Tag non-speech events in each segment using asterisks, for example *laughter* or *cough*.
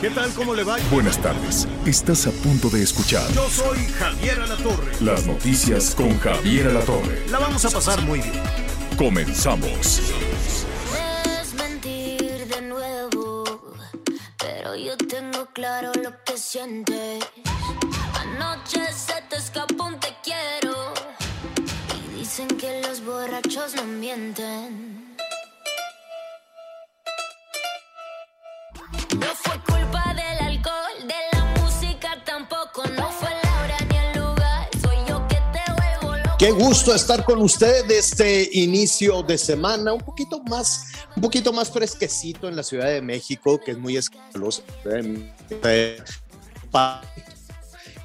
¿Qué tal? ¿Cómo le va? Buenas tardes. Estás a punto de escuchar Yo soy Javier Alatorre. las noticias con Javier Alatorre. La vamos a pasar muy bien. Comenzamos. Es mentir de nuevo, pero yo tengo claro lo que sientes. Anoche se te escapó un te quiero y dicen que los borrachos no mienten. Qué gusto estar con usted este inicio de semana, un poquito más, un poquito más fresquecito en la Ciudad de México, que es muy escalosa.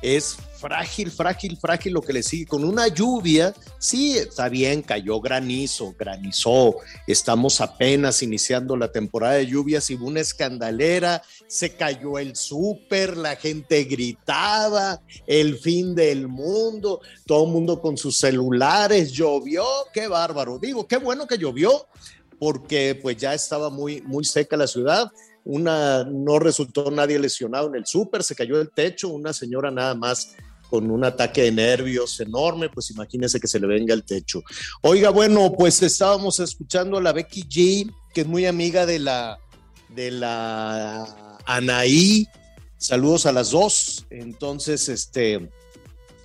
Es frágil, frágil, frágil lo que le sigue. Con una lluvia, sí, está bien, cayó granizo, granizó. Estamos apenas iniciando la temporada de lluvias y hubo una escandalera. Se cayó el súper, la gente gritaba, el fin del mundo, todo el mundo con sus celulares, llovió, qué bárbaro. Digo, qué bueno que llovió, porque pues ya estaba muy, muy seca la ciudad. Una, no resultó nadie lesionado en el súper, se cayó el techo, una señora nada más con un ataque de nervios enorme, pues imagínense que se le venga el techo. Oiga, bueno, pues estábamos escuchando a la Becky G, que es muy amiga de la, de la Anaí. Saludos a las dos. Entonces, este,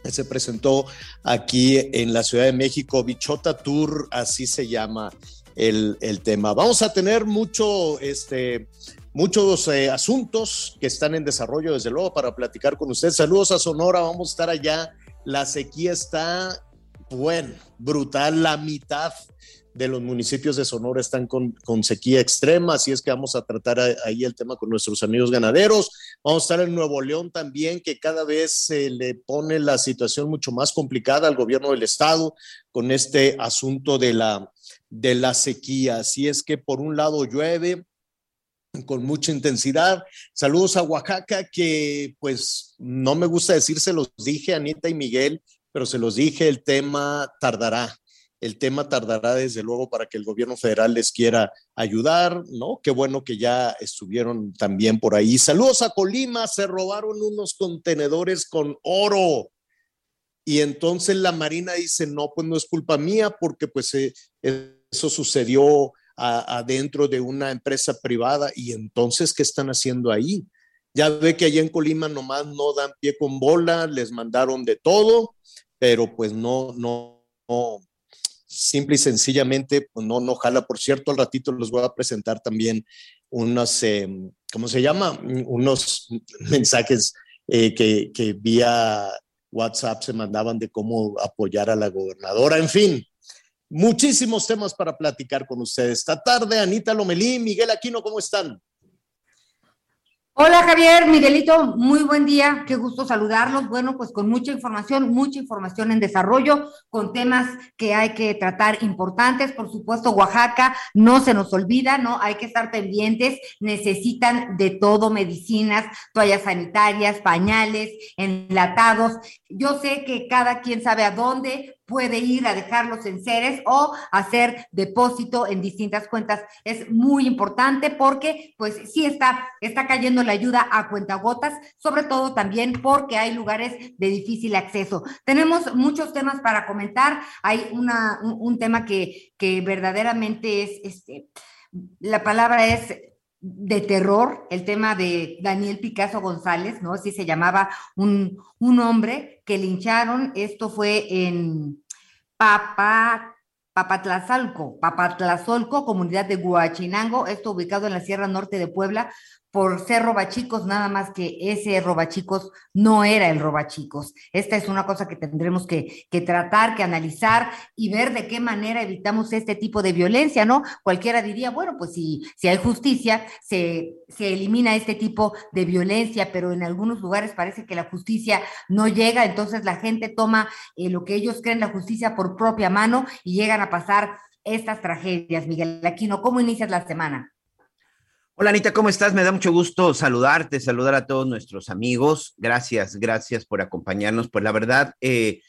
se presentó aquí en la Ciudad de México, Bichota Tour, así se llama el, el tema. Vamos a tener mucho, este, muchos eh, asuntos que están en desarrollo, desde luego, para platicar con usted. Saludos a Sonora, vamos a estar allá. La sequía está, bueno, brutal, la mitad de los municipios de Sonora están con, sequía extrema, así es que vamos a tratar ahí el tema con nuestros amigos ganaderos. Vamos a estar en Nuevo León también, que cada vez se le pone la situación mucho más complicada al gobierno del estado con este asunto de la, de la sequía. Así es que por un lado llueve, con mucha intensidad. Saludos a Oaxaca, que pues no me gusta decir, se los dije, Anita y Miguel, pero se los dije, el tema tardará. El tema tardará desde luego para que el gobierno federal les quiera ayudar, ¿no? Qué bueno que ya estuvieron también por ahí. Saludos a Colima, se robaron unos contenedores con oro. Y entonces la Marina dice, no, pues no es culpa mía porque pues eh, eso sucedió adentro de una empresa privada y entonces, ¿qué están haciendo ahí? Ya ve que allá en Colima nomás no dan pie con bola, les mandaron de todo, pero pues no, no, no simple y sencillamente, pues no, no jala. Por cierto, al ratito les voy a presentar también unos, eh, ¿cómo se llama? Unos *laughs* mensajes eh, que, que vía WhatsApp se mandaban de cómo apoyar a la gobernadora. En fin, muchísimos temas para platicar con ustedes. Esta tarde, Anita Lomelí, Miguel Aquino, ¿cómo están? Hola Javier, Miguelito, muy buen día, qué gusto saludarlos. Bueno, pues con mucha información, mucha información en desarrollo, con temas que hay que tratar importantes. Por supuesto, Oaxaca no se nos olvida, ¿no? Hay que estar pendientes, necesitan de todo, medicinas, toallas sanitarias, pañales, enlatados. Yo sé que cada quien sabe a dónde, puede ir a dejarlos en seres o hacer depósito en distintas cuentas. Es muy importante porque pues sí está, está cayendo la ayuda a cuentagotas, sobre todo también porque hay lugares de difícil acceso. Tenemos muchos temas para comentar. Hay una, un, un tema que, que verdaderamente es, este, la palabra es de terror, el tema de Daniel Picasso González, ¿no? Así se llamaba un, un hombre que lincharon, esto fue en Papa, Papatlazalco, Papatlazolco, comunidad de Huachinango, esto ubicado en la Sierra Norte de Puebla, por ser robachicos, nada más que ese robachicos no era el robachicos. Esta es una cosa que tendremos que, que tratar, que analizar y ver de qué manera evitamos este tipo de violencia, ¿no? Cualquiera diría, bueno, pues si, si hay justicia, se, se elimina este tipo de violencia, pero en algunos lugares parece que la justicia no llega, entonces la gente toma eh, lo que ellos creen la justicia por propia mano y llegan a pasar estas tragedias. Miguel Aquino, ¿cómo inicias la semana? Hola Anita, ¿cómo estás? Me da mucho gusto saludarte, saludar a todos nuestros amigos. Gracias, gracias por acompañarnos. Pues la verdad, eh,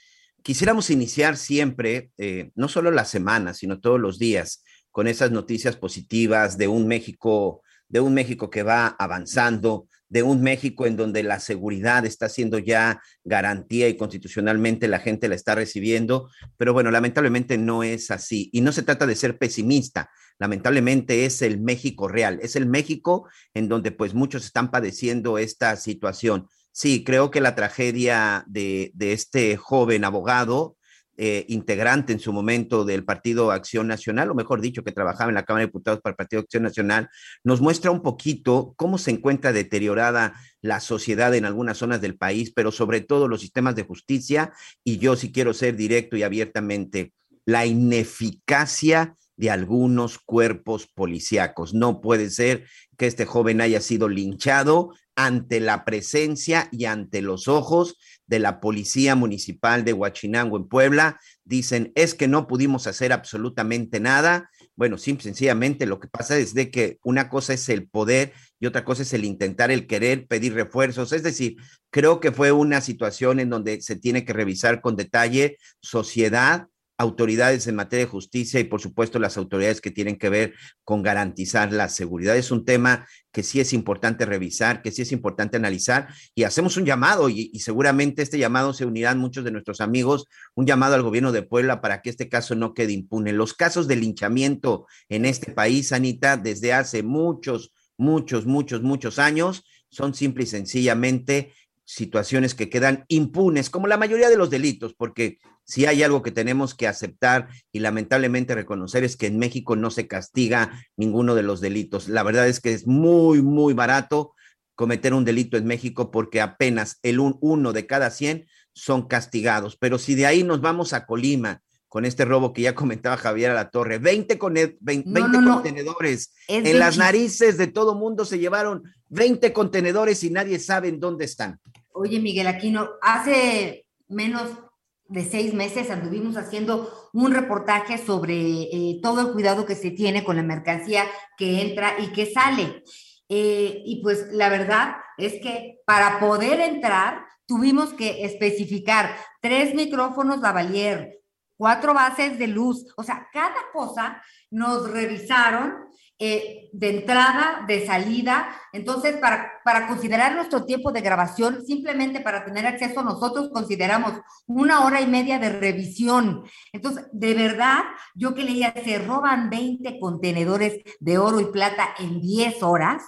quisiéramos iniciar siempre, eh, no solo la semana, sino todos los días, con esas noticias positivas de un México, de un México que va avanzando, de un México en donde la seguridad está siendo ya garantía y constitucionalmente la gente la está recibiendo, pero bueno, lamentablemente no es así. Y no se trata de ser pesimista, lamentablemente es el México real, es el México en donde pues muchos están padeciendo esta situación. Sí, creo que la tragedia de, de este joven abogado, eh, integrante en su momento del Partido Acción Nacional, o mejor dicho, que trabajaba en la Cámara de Diputados para el Partido Acción Nacional, nos muestra un poquito cómo se encuentra deteriorada la sociedad en algunas zonas del país, pero sobre todo los sistemas de justicia, y yo sí quiero ser directo y abiertamente, la ineficacia de algunos cuerpos policíacos. No puede ser que este joven haya sido linchado ante la presencia y ante los ojos de la Policía Municipal de Huachinango en Puebla. Dicen, es que no pudimos hacer absolutamente nada. Bueno, simple, sencillamente lo que pasa es de que una cosa es el poder y otra cosa es el intentar, el querer pedir refuerzos. Es decir, creo que fue una situación en donde se tiene que revisar con detalle sociedad, autoridades en materia de justicia y por supuesto las autoridades que tienen que ver con garantizar la seguridad. Es un tema que sí es importante revisar, que sí es importante analizar y hacemos un llamado y, seguramente este llamado se unirán muchos de nuestros amigos, un llamado al gobierno de Puebla para que este caso no quede impune. Los casos de linchamiento en este país, Anita, desde hace muchos, muchos, muchos, muchos años son simple y sencillamente situaciones que quedan impunes, como la mayoría de los delitos, porque si hay algo que tenemos que aceptar y lamentablemente reconocer es que en México no se castiga ninguno de los delitos. La verdad es que es muy, muy barato cometer un delito en México porque apenas el uno de cada 100 son castigados. Pero si de ahí nos vamos a Colima, con este robo que ya comentaba Javier a la Torre, 20, con 20 contenedores en las narices de todo mundo se llevaron 20 contenedores y nadie sabe en dónde están. Oye, Miguel Aquino, hace menos de seis meses anduvimos haciendo un reportaje sobre eh, todo el cuidado que se tiene con la mercancía que entra y que sale. Eh, y pues la verdad es que para poder entrar tuvimos que especificar tres micrófonos lavalier, cuatro bases de luz, o sea, cada cosa nos revisaron eh, de entrada, de salida. Entonces, para, para considerar nuestro tiempo de grabación, simplemente para tener acceso, nosotros consideramos una hora y media de revisión. Entonces, de verdad, yo que leía, se roban 20 contenedores de oro y plata en 10 horas.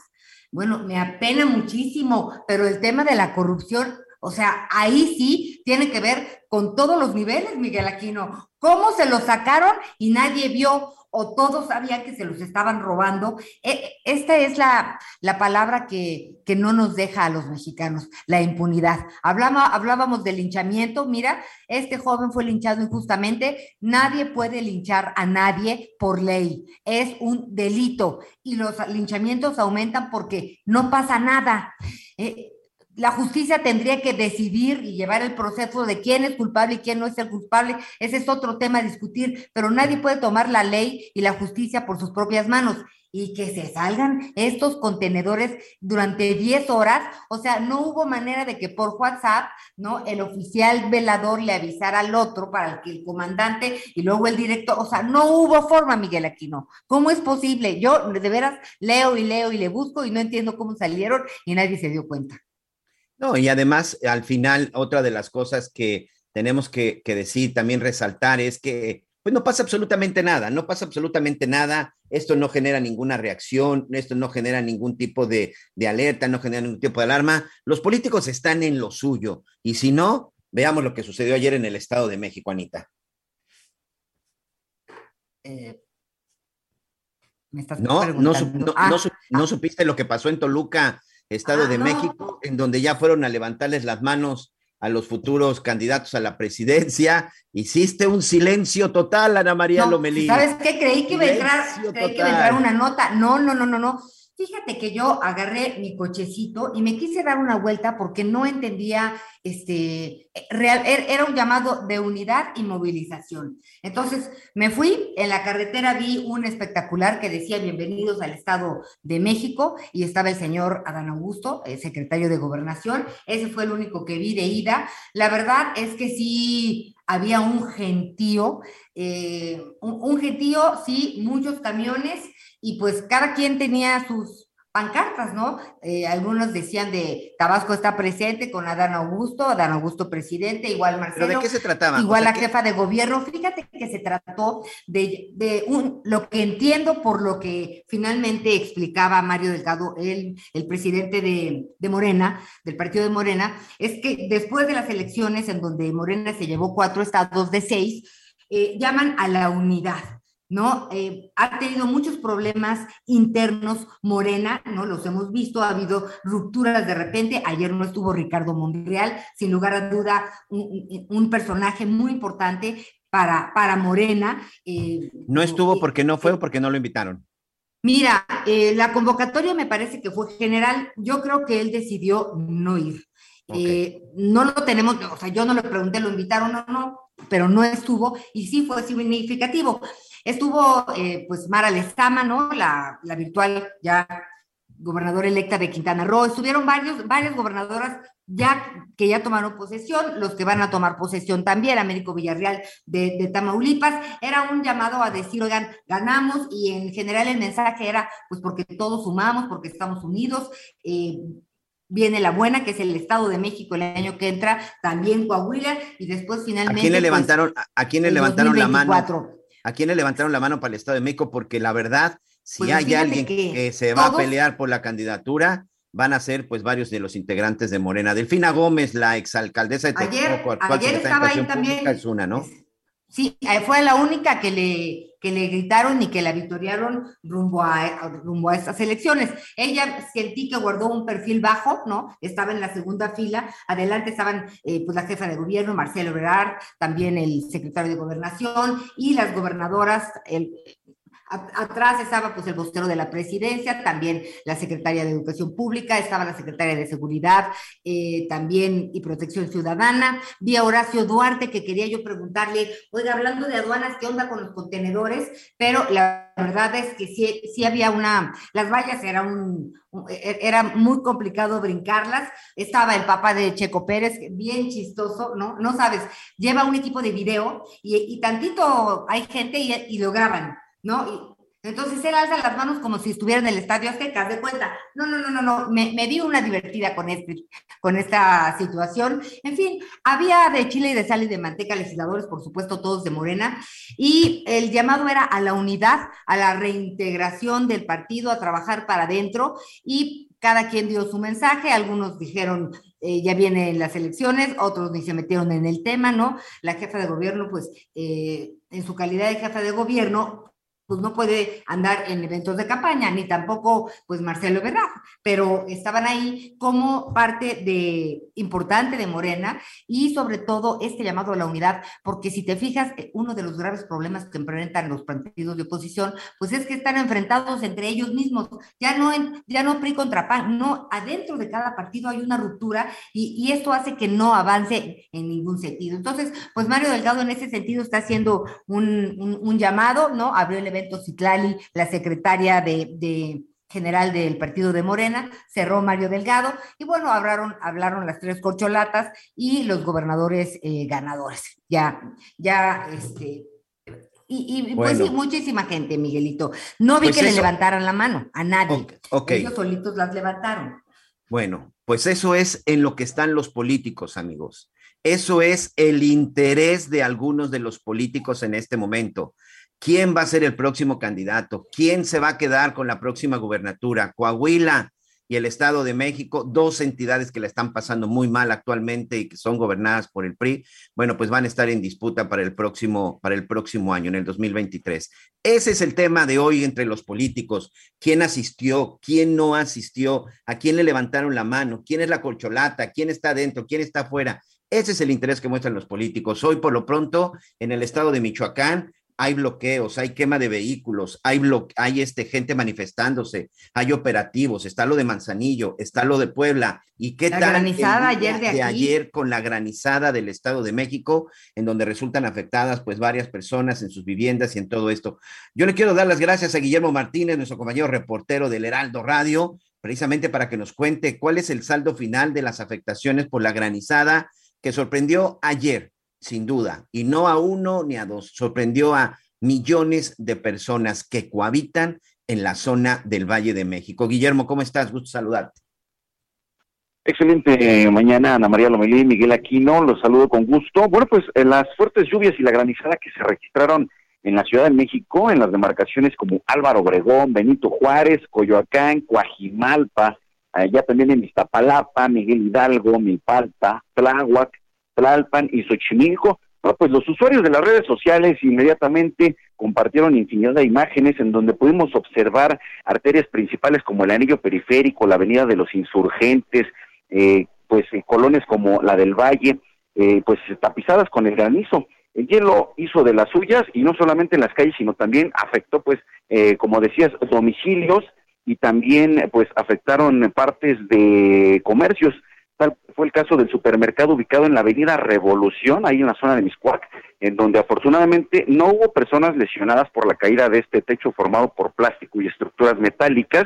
Bueno, me apena muchísimo, pero el tema de la corrupción o sea, ahí sí tiene que ver con todos los niveles, Miguel Aquino. ¿Cómo se lo sacaron y nadie vio? O todos sabían que se los estaban robando. E, esta es la, la palabra que, que, no nos deja a los mexicanos, la impunidad. Hablamos, hablábamos del linchamiento, mira, este joven fue linchado injustamente, nadie puede linchar a nadie por ley, es un delito y los linchamientos aumentan porque no pasa nada. Eh, la justicia tendría que decidir y llevar el proceso de quién es culpable y quién no es el culpable. Ese es otro tema a discutir, pero nadie puede tomar la ley y la justicia por sus propias manos y que se salgan estos contenedores durante 10 horas. O sea, no hubo manera de que por WhatsApp, ¿no? El oficial velador le avisara al otro para que el comandante y luego el director, o sea, no hubo forma, Miguel Aquino. ¿Cómo es posible? Yo de veras leo y leo y le busco y no entiendo cómo salieron y nadie se dio cuenta. No, y además, al final, otra de las cosas que tenemos que, decir, también resaltar, es que pues no pasa absolutamente nada, no pasa absolutamente nada, esto no genera ninguna reacción, esto no genera ningún tipo de, alerta, no genera ningún tipo de alarma. Los políticos están en lo suyo, y si no, veamos lo que sucedió ayer en el Estado de México, Anita. Eh, Me estás no, no, no, Ah, no supiste lo que pasó en Toluca, Estado Ah, de no. México, en donde ya fueron a levantarles las manos a los futuros candidatos a la presidencia. Hiciste un silencio total, Ana María no, Lomelí. ¿Sabes qué? Creí que iba a entrar, creí que iba a entrar una nota. No, no, no, no, no. Fíjate que yo agarré mi cochecito y me quise dar una vuelta porque no entendía, este, real, er- era un llamado de unidad y movilización. Entonces me fui, en la carretera vi un espectacular que decía bienvenidos al Estado de México y estaba el señor Adán Augusto, el secretario de Gobernación. Ese fue el único que vi de ida. La verdad es que sí había un gentío, eh, un gentío, sí, muchos camiones y pues cada quien tenía sus pancartas, ¿no? Eh, algunos decían de Tabasco está presente con Adán Augusto, Adán Augusto presidente, igual Marcelo. ¿Pero de qué se trataba? Igual O sea, la ¿qué- jefa de gobierno, fíjate que se trató de, de un, lo que entiendo por lo que finalmente explicaba Mario Delgado, el, el presidente de, de Morena, del partido de Morena, es que después de las elecciones en donde Morena se llevó cuatro estados de seis, eh, llaman a la unidad. ¿No? Eh, ha tenido muchos problemas internos Morena, ¿no? Los hemos visto, ha habido rupturas de repente, ayer no estuvo Ricardo Monreal, sin lugar a duda, un, un- personaje muy importante para, para Morena. eh, No estuvo eh, porque no fue o porque no lo invitaron. Mira, eh, la convocatoria me parece que fue general. Yo creo que él decidió no ir. Eh, no lo tenemos, o sea, yo no le pregunté, lo invitaron o no, pero no estuvo y sí fue significativo. Estuvo, eh, pues, Mara Lezama, ¿no? La, la virtual ya gobernadora electa de Quintana Roo. Estuvieron varios, varias gobernadoras ya que ya tomaron posesión, los que van a tomar posesión también, Américo Villarreal de, de Tamaulipas, era un llamado a decir, oigan, ganamos y en general el mensaje era, pues porque todos sumamos, porque estamos unidos, eh, viene la buena, que es el Estado de México el año que entra, también Coahuila, y después ¿A finalmente... quién le pues, levantaron, a, a quién le levantaron la mano? 2024. ¿A quién le levantaron la mano para el Estado de México? Porque la verdad, si Pues hay alguien que, que se va a pelear por la candidatura, van a ser pues varios de los integrantes de Morena. Delfina Gómez, la exalcaldesa de Texcoco, ayer estaba ahí también. Pública, es una, ¿no? Sí, eh, fue la única que le, que le gritaron y que la victoriaron rumbo a, rumbo a estas elecciones. Ella sentí que guardó un perfil bajo, ¿no? Estaba en la segunda fila. Adelante estaban eh, pues la jefa de gobierno, Marcelo Ebrard, también el secretario de gobernación y las gobernadoras, el, Atrás estaba pues el vocero de la presidencia, también la secretaria de Educación Pública, estaba la secretaria de Seguridad eh, también y Protección Ciudadana. Vi a Horacio Duarte que quería yo preguntarle, oiga, hablando de aduanas, ¿qué onda con los contenedores? Pero la verdad es que sí, sí había una, las vallas era un, e- era muy complicado brincarlas. Estaba el papá de Checo Pérez, bien chistoso, ¿no? No sabes, lleva un equipo de video y, y tantito hay gente y, y lo graban. ¿No? Y entonces él alza las manos como si estuviera en el estadio Azteca, de cuenta. No, no, no, no, no, me, me di una divertida con, este, con esta situación. En fin, había de chile y de sal y de manteca legisladores, por supuesto, todos de Morena, y el llamado era a la unidad, a la reintegración del partido, a trabajar para adentro, y cada quien dio su mensaje, algunos dijeron, eh, ya vienen las elecciones, otros ni se metieron en el tema, ¿no? La jefa de gobierno, pues, eh, en su calidad de jefa de gobierno, pues no puede andar en eventos de campaña, ni tampoco pues Marcelo Ebrard, pero estaban ahí como parte de importante de Morena y sobre todo este llamado a la unidad, porque si te fijas, eh, uno de los graves problemas que enfrentan los partidos de oposición, pues es que están enfrentados entre ellos mismos, ya no, en, ya no PRI contra PAN, no, adentro de cada partido hay una ruptura y, esto hace que no avance en ningún sentido. Entonces, pues Mario Delgado en ese sentido está haciendo un, un, un llamado, ¿no? Abrió el evento Citlali, la secretaria de, de general del partido de Morena, cerró Mario Delgado, y bueno, hablaron, hablaron las tres corcholatas y los gobernadores eh, ganadores. Ya, ya, este, y, y pues sí, muchísima gente, Miguelito. No vi Pues que le levantaran la mano a nadie. Ok, ok. Ellos solitos las levantaron. Bueno, pues eso es en lo que están los políticos, amigos. Eso es el interés de algunos de los políticos en este momento. ¿Quién va a ser el próximo candidato? ¿Quién se va a quedar con la próxima gubernatura? Coahuila, y el Estado de México, dos entidades que la están pasando muy mal actualmente y que son gobernadas por el PRI, bueno, pues van a estar en disputa para el próximo, para el próximo año, en el 2023. Ese es el tema de hoy entre los políticos. ¿Quién asistió? ¿Quién no asistió? ¿A quién le levantaron la mano? ¿Quién es la colcholata? ¿Quién está dentro? ¿Quién está afuera? Ese es el interés que muestran los políticos. Hoy, por lo pronto, en el estado de Michoacán, hay bloqueos, hay quema de vehículos, hay, hay este, gente manifestándose, hay operativos, está lo de Manzanillo, está lo de Puebla. ¿Y qué la tal? granizada ayer de aquí. ayer con la granizada del Estado de México, en donde resultan afectadas pues varias personas en sus viviendas y en todo esto. Yo le quiero dar las gracias a Guillermo Martínez, nuestro compañero reportero del Heraldo Radio, precisamente para que nos cuente cuál es el saldo final de las afectaciones por la granizada que sorprendió ayer sin duda, y no a uno ni a dos, sorprendió a millones de personas que cohabitan en la zona del Valle de México. Guillermo, ¿cómo estás? Gusto saludarte. Excelente mañana, Ana María Lomelí, Miguel Aquino, los saludo con gusto. Bueno, pues eh, las fuertes lluvias y la granizada que se registraron en la Ciudad de México, en las demarcaciones como Álvaro Obregón, Benito Juárez, Coyoacán, Coajimalpa, allá también en Iztapalapa, Miguel Hidalgo, Milpalta, Tláhuac, Y Xochimilco. pues los usuarios de las redes sociales inmediatamente compartieron infinidad de imágenes en donde pudimos observar arterias principales como el anillo periférico, la avenida de los insurgentes, eh, pues en colones como la del Valle, eh, pues tapizadas con el granizo. El hielo hizo de las suyas y no solamente en las calles, sino también afectó, pues, eh, como decías, domicilios y también, pues, afectaron partes de comercios fue el caso del supermercado ubicado en la avenida Revolución, ahí en la zona de Miscuac, en donde afortunadamente no hubo personas lesionadas por la caída de este techo formado por plástico y estructuras metálicas.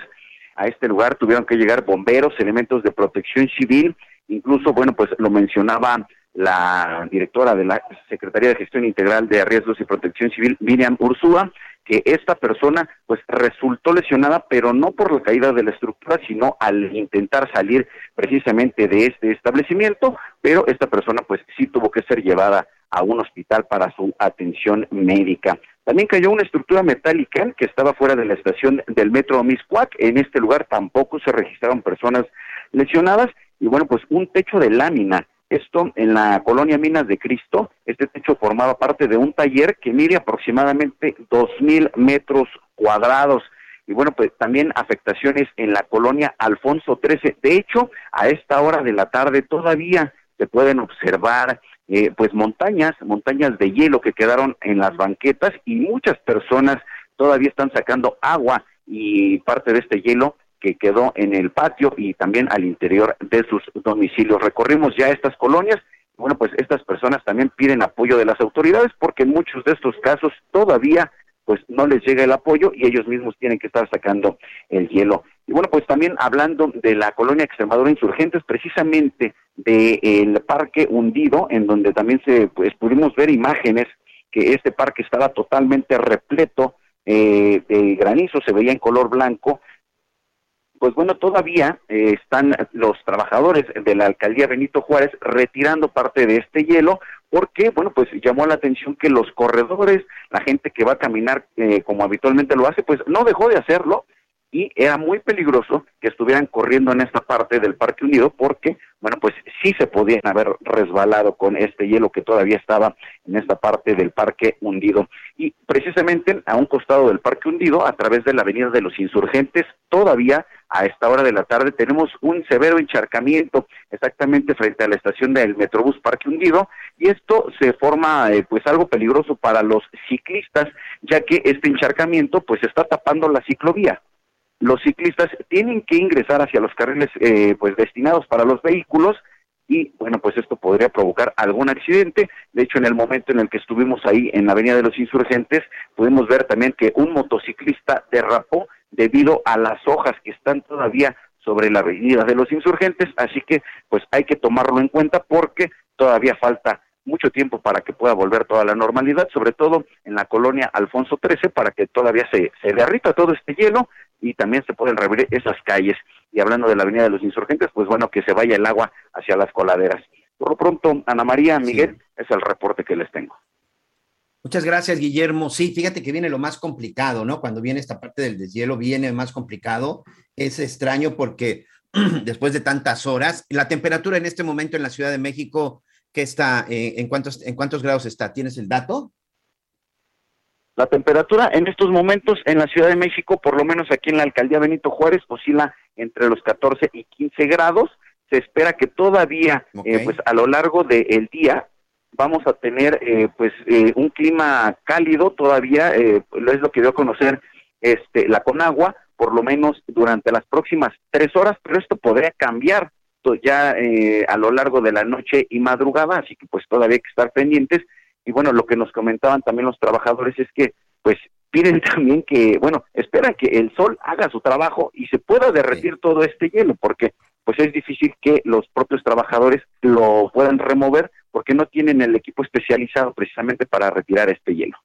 A este lugar tuvieron que llegar bomberos, elementos de protección civil, incluso, bueno, pues lo mencionaba la directora de la Secretaría de Gestión Integral de Riesgos y Protección Civil, Miriam Ursúa, que esta persona pues resultó lesionada, pero no por la caída de la estructura, sino al intentar salir precisamente de este establecimiento, pero esta persona pues sí tuvo que ser llevada a un hospital para su atención médica. También cayó una estructura metálica que estaba fuera de la estación del metro Miscuac. En este lugar tampoco se registraron personas lesionadas y bueno, pues un techo de lámina esto en la colonia Minas de Cristo, este techo formaba parte de un taller que mide aproximadamente dos mil metros cuadrados. Y bueno, pues también afectaciones en la colonia Alfonso XIII. De hecho, a esta hora de la tarde todavía se pueden observar eh, pues montañas, montañas de hielo que quedaron en las banquetas y muchas personas todavía están sacando agua y parte de este hielo que quedó en el patio y también al interior de sus domicilios. Recorrimos ya estas colonias. Bueno, pues estas personas también piden apoyo de las autoridades porque en muchos de estos casos todavía pues no les llega el apoyo y ellos mismos tienen que estar sacando el hielo. Y bueno, pues también hablando de la colonia Extremadura Insurgentes, precisamente del parque hundido, en donde también se pues pudimos ver imágenes que este parque estaba totalmente repleto eh, de granizo, se veía en color blanco, pues bueno, todavía eh, están los trabajadores de la alcaldía Benito Juárez retirando parte de este hielo porque, bueno, pues llamó la atención que los corredores, la gente que va a caminar eh, como habitualmente lo hace, pues no dejó de hacerlo y era muy peligroso que estuvieran corriendo en esta parte del Parque Unido porque, bueno, pues sí se podían haber resbalado con este hielo que todavía estaba en esta parte del Parque Hundido. Y precisamente a un costado del Parque Hundido, a través de la Avenida de los Insurgentes, todavía a esta hora de la tarde tenemos un severo encharcamiento exactamente frente a la estación del Metrobús Parque Hundido y esto se forma eh, pues algo peligroso para los ciclistas ya que este encharcamiento pues está tapando la ciclovía los ciclistas tienen que ingresar hacia los carriles eh, pues destinados para los vehículos y bueno pues esto podría provocar algún accidente. De hecho en el momento en el que estuvimos ahí en la avenida de los insurgentes pudimos ver también que un motociclista derrapó debido a las hojas que están todavía sobre la avenida de los insurgentes. Así que pues hay que tomarlo en cuenta porque todavía falta mucho tiempo para que pueda volver toda la normalidad, sobre todo en la colonia Alfonso XIII, para que todavía se, se derrita todo este hielo y también se pueden reabrir esas calles. Y hablando de la Avenida de los Insurgentes, pues bueno, que se vaya el agua hacia las coladeras. Por lo pronto, Ana María, Miguel, es el reporte que les tengo. Muchas gracias, Guillermo. Sí, fíjate que viene lo más complicado, ¿no? Cuando viene esta parte del deshielo, viene más complicado. Es extraño porque *clears throat* después de tantas horas. La temperatura en este momento en la Ciudad de México, ¿qué está? Eh, ¿en, cuántos, ¿En cuántos grados está? ¿Tienes el dato? La temperatura en estos momentos en la Ciudad de México, por lo menos aquí en la alcaldía Benito Juárez, oscila entre los 14 y 15 grados. Se espera que todavía, eh, pues a lo largo del día, vamos a tener eh, pues eh, un clima cálido todavía, es lo que dio a conocer este la Conagua, por lo menos durante las próximas tres horas, pero esto podría cambiar ya a lo largo de la noche y madrugada, así que pues todavía hay que estar pendientes y bueno, lo que nos comentaban también los trabajadores es que pues piden *laughs* también que, bueno, esperan que el sol haga su trabajo y se pueda derretir todo este hielo, porque pues es difícil que los propios trabajadores lo puedan remover porque no tienen el equipo especializado precisamente para retirar este hielo.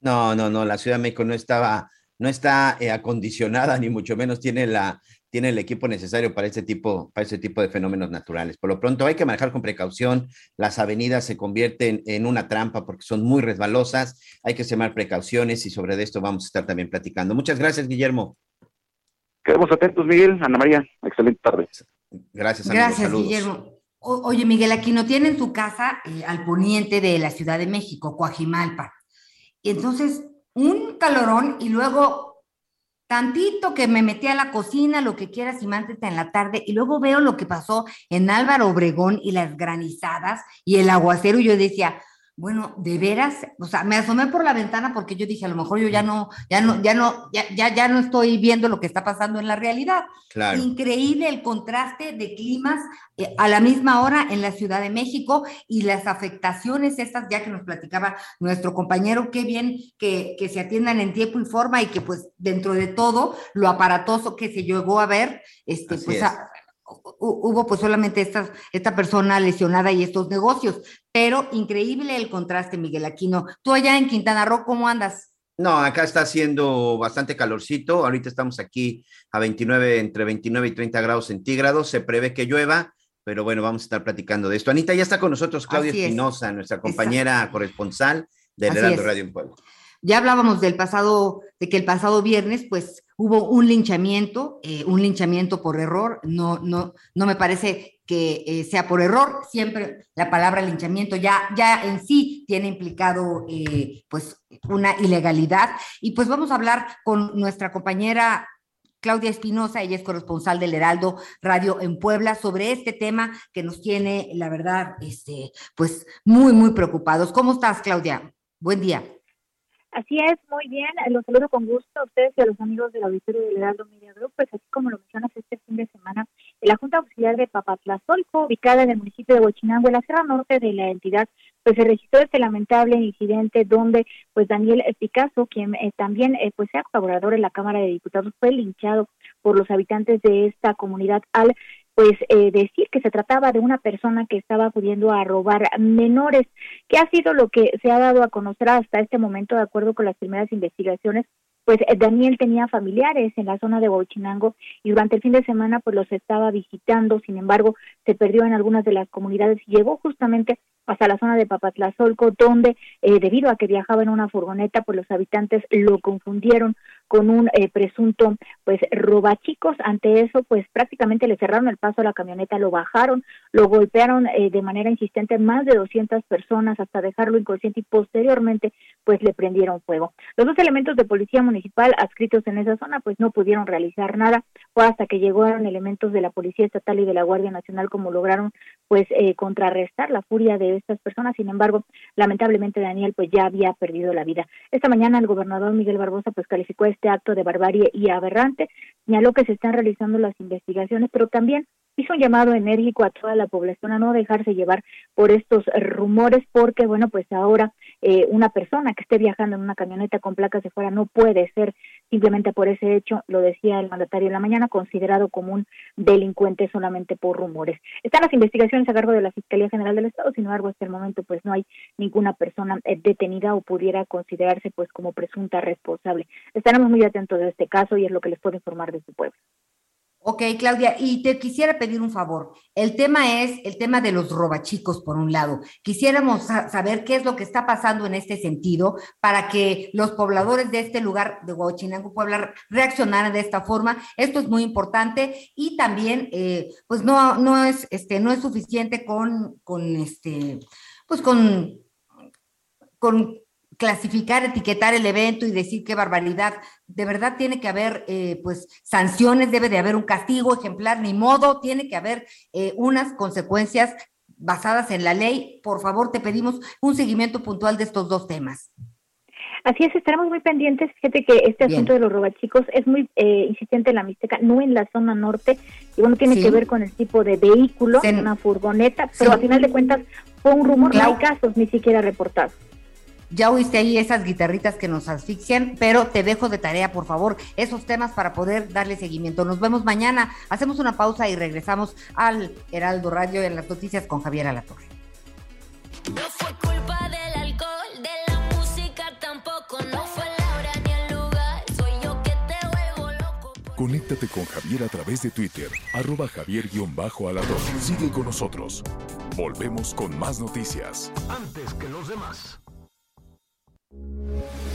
No, no, no, la Ciudad de México no estaba, no está eh, acondicionada, ni mucho menos tiene la, tiene el equipo necesario para este tipo, para este tipo de fenómenos naturales. Por lo pronto hay que manejar con precaución. Las avenidas se convierten en una trampa porque son muy resbalosas. Hay que tomar precauciones y sobre esto vamos a estar también platicando. Muchas gracias, Guillermo. Quedamos atentos, Miguel, Ana María. Excelente tarde. Gracias, amigos. Gracias, Guillermo. oye, Miguel, aquí no tienen su casa eh, al poniente de la Ciudad de México, Coajimalpa. Y entonces, un calorón y luego tantito que me metí a la cocina, lo que quieras y mántete en la tarde, y luego veo lo que pasó en Álvaro Obregón y las granizadas y el aguacero, y yo decía, bueno, de veras, o sea, me asomé por la ventana porque yo dije, a lo mejor yo ya no, ya no, ya no, ya, ya, ya no estoy viendo lo que está pasando en la realidad. Claro. Increíble el contraste de climas eh, a la misma hora en la Ciudad de México y las afectaciones estas, ya que nos platicaba nuestro compañero, qué bien que, que se atiendan en tiempo y forma y que pues dentro de todo lo aparatoso que se llegó a ver, este, pues hubo pues solamente esta, esta persona lesionada y estos negocios, pero increíble el contraste, Miguel Aquino. Tú allá en Quintana Roo, ¿cómo andas? No, acá está haciendo bastante calorcito. Ahorita estamos aquí a 29, entre 29 y 30 grados centígrados. Se prevé que llueva, pero bueno, vamos a estar platicando de esto. Anita, ya está con nosotros Claudia Espinosa, nuestra compañera corresponsal de Heraldo Radio en Puebla. Ya hablábamos del pasado, que el pasado viernes, pues hubo un linchamiento, eh, un linchamiento por error. No, no, no me parece que eh, sea por error. Siempre la palabra linchamiento ya, ya en sí tiene implicado, eh, pues, una ilegalidad. Y pues vamos a hablar con nuestra compañera Claudia Espinosa, ella es corresponsal del Heraldo Radio en Puebla, sobre este tema que nos tiene, la verdad, este, pues muy, muy preocupados. ¿Cómo estás, Claudia? Buen día. Así es, muy bien. Los saludo con gusto a ustedes y a los amigos del auditorio del Heraldo Media Group. Pues así como lo mencionas este fin de semana, la Junta Auxiliar de Papatlazolco, ubicada en el municipio de Huachinango, en la Sierra Norte de la entidad, pues se registró este lamentable incidente donde pues Daniel Picasso, quien eh, también eh, pues sea colaborador en la Cámara de Diputados, fue linchado por los habitantes de esta comunidad al pues eh, decir que se trataba de una persona que estaba pudiendo a robar menores, que ha sido lo que se ha dado a conocer hasta este momento de acuerdo con las primeras investigaciones pues eh, Daniel tenía familiares en la zona de Huachinango y durante el fin de semana pues los estaba visitando, sin embargo se perdió en algunas de las comunidades y llegó justamente hasta la zona de Papatlazolco, donde eh, debido a que viajaba en una furgoneta, pues los habitantes lo confundieron con un eh, presunto pues robachicos. Ante eso, pues prácticamente le cerraron el paso a la camioneta, lo bajaron, lo golpearon eh, de manera insistente más de 200 personas hasta dejarlo inconsciente y posteriormente pues le prendieron fuego. Los dos elementos de policía municipal adscritos en esa zona pues no pudieron realizar nada. Fue hasta que llegaron elementos de la Policía Estatal y de la Guardia Nacional como lograron pues eh, contrarrestar la furia de estas personas. Sin embargo, lamentablemente Daniel pues ya había perdido la vida. Esta mañana el gobernador Miguel Barbosa pues calificó este acto de barbarie y aberrante, señaló que se están realizando las investigaciones, pero también hizo un llamado enérgico a toda la población a no dejarse llevar por estos rumores, porque, bueno, pues ahora eh, una persona que esté viajando en una camioneta con placas de fuera no puede ser simplemente por ese hecho, lo decía el mandatario en la mañana, considerado como un delincuente solamente por rumores. Están las investigaciones a cargo de la Fiscalía General del Estado, sin embargo, hasta el momento pues no hay ninguna persona eh, detenida o pudiera considerarse pues como presunta responsable. Estaremos muy atentos de este caso y es lo que les puedo informar de su pueblo. Ok, Claudia, y te quisiera pedir un favor. El tema es el tema de los robachicos, por un lado. Quisiéramos saber qué es lo que está pasando en este sentido para que los pobladores de este lugar de Huachinango, Puebla, reaccionaran de esta forma. Esto es muy importante y también, eh, pues no, no, es, este, no es suficiente con, con este, pues con, con clasificar, etiquetar el evento y decir qué barbaridad. De verdad tiene que haber, eh, pues, sanciones, debe de haber un castigo ejemplar, ni modo, tiene que haber eh, unas consecuencias basadas en la ley. Por favor, te pedimos un seguimiento puntual de estos dos temas. Así es, estaremos muy pendientes. Fíjate que este asunto de los robachicos es muy eh, insistente en la Mixteca, no en la zona norte, y bueno, tiene que ver con el tipo de vehículo, una furgoneta, pero a final de cuentas fue un rumor, no hay casos ni siquiera reportados. Ya oíste ahí esas guitarritas que nos asfixian, pero te dejo de tarea, por favor, esos temas para poder darle seguimiento. Nos vemos mañana. Hacemos una pausa y regresamos al Heraldo Radio en las noticias con Javier Alatorre. No fue culpa del alcohol, de la música tampoco, no fue la hora ni el lugar, soy yo que te vuelvo loco. Conéctate con Javier a través de Twitter, arroba javier-alatorre. Sigue con nosotros. Volvemos con más noticias. Antes que los demás.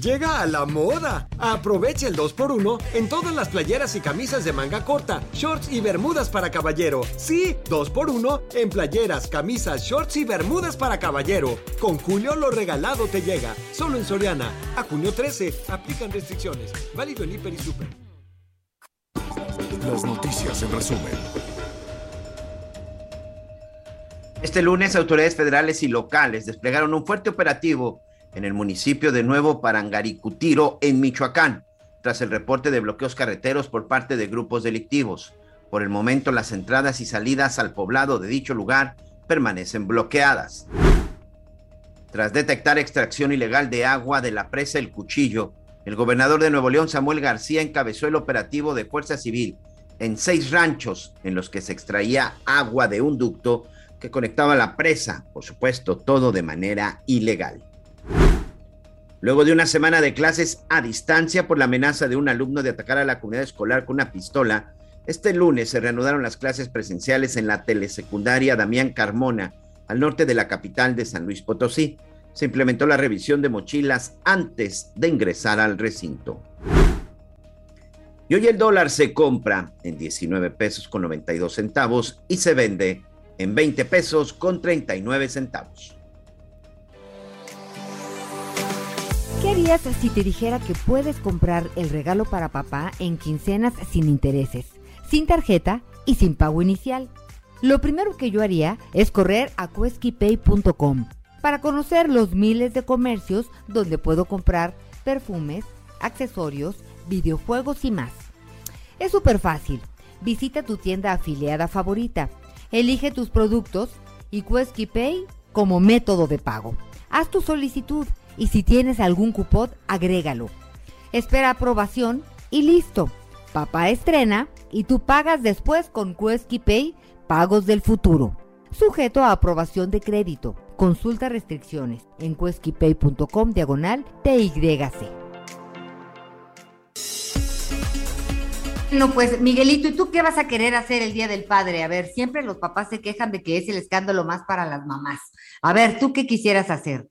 Llega a la moda. Aprovecha el 2x1 en todas las playeras y camisas de manga corta, shorts y bermudas para caballero. Sí, 2x1 en playeras, camisas, shorts y bermudas para caballero. Con Julio lo regalado te llega. Solo en Soriana. A junio 13. Aplican restricciones. Válido en Hiper y Super. Las noticias en resumen. Este lunes, autoridades federales y locales desplegaron un fuerte operativo en el municipio de Nuevo Parangaricutiro, en Michoacán, tras el reporte de bloqueos carreteros por parte de grupos delictivos. Por el momento, las entradas y salidas al poblado de dicho lugar permanecen bloqueadas. Tras detectar extracción ilegal de agua de la presa El Cuchillo, el gobernador de Nuevo León, Samuel García, encabezó el operativo de Fuerza Civil en seis ranchos en los que se extraía agua de un ducto que conectaba la presa, por supuesto, todo de manera ilegal. Luego de una semana de clases a distancia por la amenaza de un alumno de atacar a la comunidad escolar con una pistola, este lunes se reanudaron las clases presenciales en la telesecundaria Damián Carmona, al norte de la capital de San Luis Potosí. Se implementó la revisión de mochilas antes de ingresar al recinto. Y hoy el dólar se compra en 19 pesos con 92 centavos y se vende en 20 pesos con 39 centavos. ¿Qué harías si te dijera que puedes comprar el regalo para papá en quincenas sin intereses, sin tarjeta y sin pago inicial? Lo primero que yo haría es correr a cueskipay.com para conocer los miles de comercios donde puedo comprar perfumes, accesorios, videojuegos y más. Es súper fácil. Visita tu tienda afiliada favorita, elige tus productos y Cueskipay como método de pago. Haz tu solicitud y si tienes algún cupón, agrégalo. Espera aprobación y listo. Papá estrena y tú pagas después con Quesky Pay Pagos del Futuro. Sujeto a aprobación de crédito. Consulta restricciones en queskypay.com diagonal TYC. No, pues Miguelito, ¿y tú qué vas a querer hacer el Día del Padre? A ver, siempre los papás se quejan de que es el escándalo más para las mamás. A ver, ¿tú qué quisieras hacer?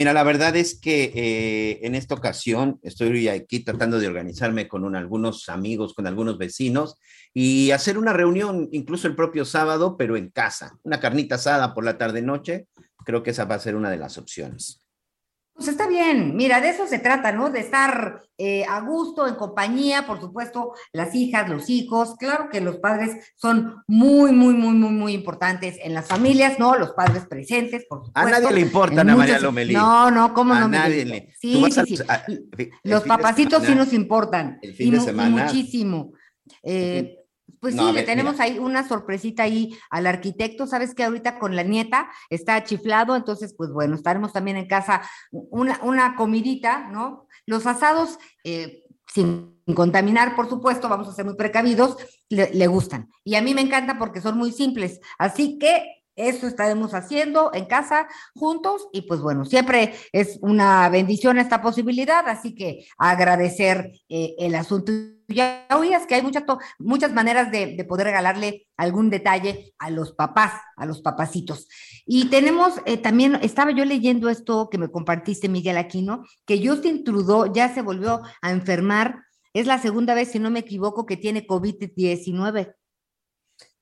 Mira, la verdad es que eh, en esta ocasión estoy aquí tratando de organizarme con algunos amigos, con algunos vecinos y hacer una reunión incluso el propio sábado, pero en casa. Una carnita asada por la tarde-noche. Creo que esa va a ser una de las opciones. Pues está bien, mira, de eso se trata, ¿no? De estar eh, a gusto, en compañía, por supuesto, las hijas, los hijos. Claro que los padres son muy, muy, muy, muy, muy importantes en las familias, ¿no? Los padres presentes, por supuesto. A nadie le importa, Ana María Lomelí. No, no, ¿cómo no? Nadie le... Sí, sí, sí. los papacitos sí nos importan. El fin de semana. muchísimo. Eh, Pues No, sí, le tenemos mira. ahí una sorpresita ahí al arquitecto. Sabes que ahorita con la nieta está chiflado, entonces, pues bueno, estaremos también en casa una, una comidita, ¿no? Los asados, eh, sin contaminar, por supuesto, vamos a ser muy precavidos, le, le gustan. Y a mí me encanta porque son muy simples. Así que eso estaremos haciendo en casa juntos y pues bueno, siempre es una bendición esta posibilidad, así que agradecer eh, el asunto. Ya oías que hay muchas, muchas maneras de, de poder regalarle algún detalle a los papás, a los papacitos. Y tenemos eh, también, estaba yo leyendo esto que me compartiste, Miguel Aquino, que Justin Trudeau ya se volvió a enfermar. Es la segunda vez, si no me equivoco, que tiene COVID-19.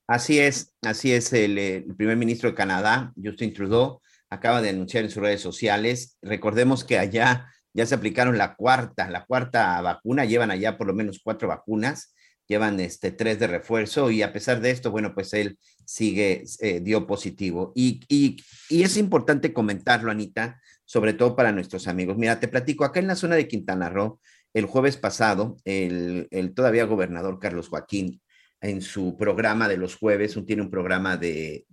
Así es, así es. El, eh, el primer ministro de Canadá, Justin Trudeau, acaba de anunciar en sus redes sociales. Recordemos que allá ya se aplicaron la cuarta, la cuarta vacuna, llevan allá por lo menos cuatro vacunas, llevan este, tres de refuerzo y a pesar de esto, bueno, pues él sigue, eh, dio positivo. Y, y, y es importante comentarlo, Anita, sobre todo para nuestros amigos. Mira, te platico, acá en la zona de Quintana Roo, el jueves pasado, el todavía gobernador Carlos Joaquín en su programa de los jueves, un, tiene un programa de,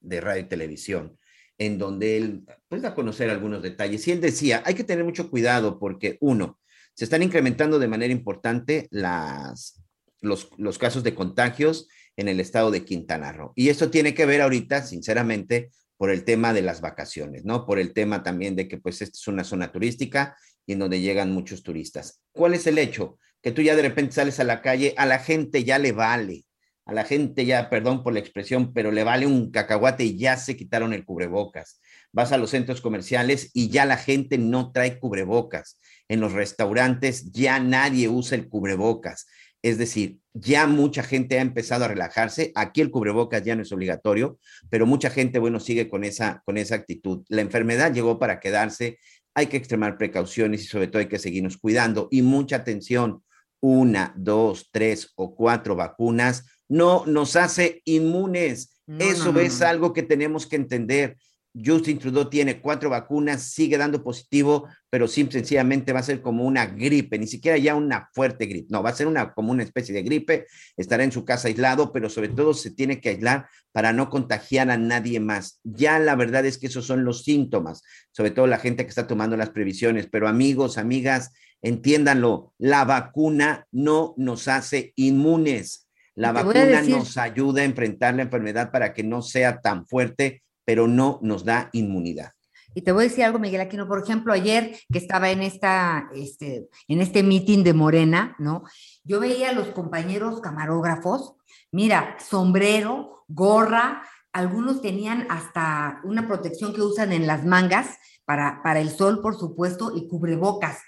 radio y televisión, en donde él pues da a conocer algunos detalles. Y él decía, hay que tener mucho cuidado porque, uno, se están incrementando de manera importante los casos de contagios en el estado de Quintana Roo. Y esto tiene que ver ahorita, sinceramente, por el tema de las vacaciones, ¿no? Por el tema también de que pues esta es una zona turística y en donde llegan muchos turistas. ¿Cuál es el hecho? Que tú ya de repente sales a la calle, a la gente ya le vale, a la gente ya, perdón por la expresión, pero le vale un cacahuate y ya se quitaron el cubrebocas. Vas a los centros comerciales y ya la gente no trae cubrebocas. En los restaurantes ya nadie usa el cubrebocas. Es decir, ya mucha gente ha empezado a relajarse. Aquí el cubrebocas ya no es obligatorio, pero mucha gente, bueno, sigue con esa, con esa actitud. La enfermedad llegó para quedarse. Hay que extremar precauciones y sobre todo hay que seguirnos cuidando. Y mucha atención, una, dos, tres o cuatro vacunas no nos hace inmunes. No, Eso no, no, es algo que tenemos que entender. Justin Trudeau tiene cuatro vacunas, sigue dando positivo, pero simple, sencillamente va a ser como una gripe, ni siquiera ya una fuerte gripe, no, va a ser una, como una especie de gripe, estará en su casa aislado, pero sobre todo se tiene que aislar para no contagiar a nadie más. Ya la verdad es que esos son los síntomas, sobre todo la gente que está tomando las previsiones, pero amigos, amigas, entiéndanlo, la vacuna no nos hace inmunes. La Te vacuna decir- nos ayuda a enfrentar la enfermedad para que no sea tan fuerte, pero no nos da inmunidad. Y te voy a decir algo, Miguel Aquino, por ejemplo, ayer que estaba en esta, este, en este meeting de Morena, ¿no? Yo veía a los compañeros camarógrafos, mira, sombrero, gorra, algunos tenían hasta una protección que usan en las mangas para, para el sol, por supuesto, y cubrebocas.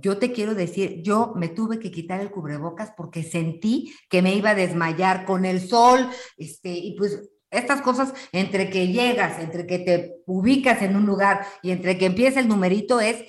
Yo te quiero decir, yo me tuve que quitar el cubrebocas porque sentí que me iba a desmayar con el sol, este, y pues estas cosas, entre que llegas, entre que te ubicas en un lugar y entre que empieza el numerito, es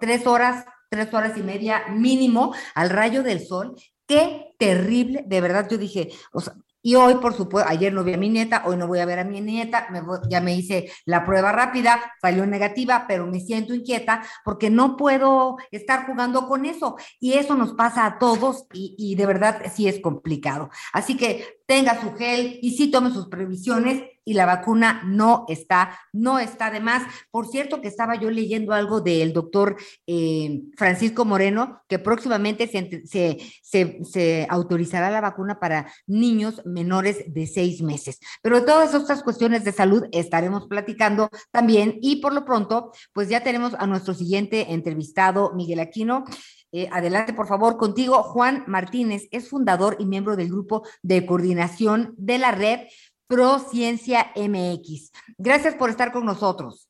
tres horas, tres horas y media mínimo al rayo del sol. Qué terrible, de verdad, yo dije, o sea, y hoy, por supuesto, ayer no vi a mi nieta, hoy no voy a ver a mi nieta, me voy- ya me hice la prueba rápida, salió negativa, pero me siento inquieta porque no puedo estar jugando con eso. Y eso nos pasa a todos y, y de verdad sí es complicado. Así que tenga su gel y sí tome sus previsiones y la vacuna no está, no está de más. Por cierto que estaba yo leyendo algo del doctor eh, Francisco Moreno, que próximamente se, se, se, se autorizará la vacuna para niños menores de seis meses. Pero de todas estas cuestiones de salud estaremos platicando también y por lo pronto, pues ya tenemos a nuestro siguiente entrevistado, Miguel Aquino. Eh, adelante, por favor, contigo. Juan Martínez es fundador y miembro del grupo de coordinación de la red Prociencia MX. Gracias por estar con nosotros.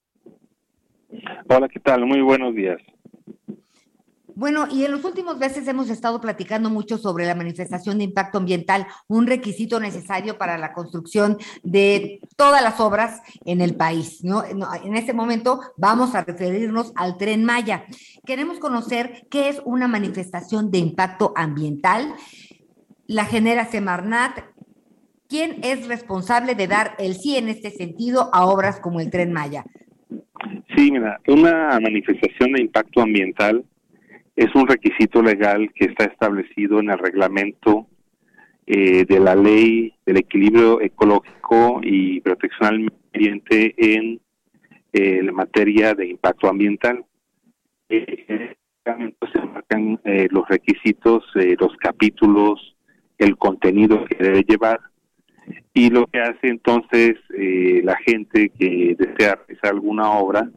Hola, ¿qué tal? Muy buenos días. Bueno, y en los últimos meses hemos estado platicando mucho sobre la manifestación de impacto ambiental, un requisito necesario para la construcción de todas las obras en el país. ¿no? En este momento vamos a referirnos al tren Maya. Queremos conocer qué es una manifestación de impacto ambiental. La genera Semarnat. ¿Quién es responsable de dar el sí en este sentido a obras como el tren Maya? Sí, mira, una manifestación de impacto ambiental es un requisito legal que está establecido en el reglamento eh, de la ley del equilibrio ecológico y protección al ambiente en eh, la materia de impacto ambiental. Eh, se marcan los requisitos, los capítulos, el contenido que debe llevar y lo que hace entonces la gente que desea realizar alguna obra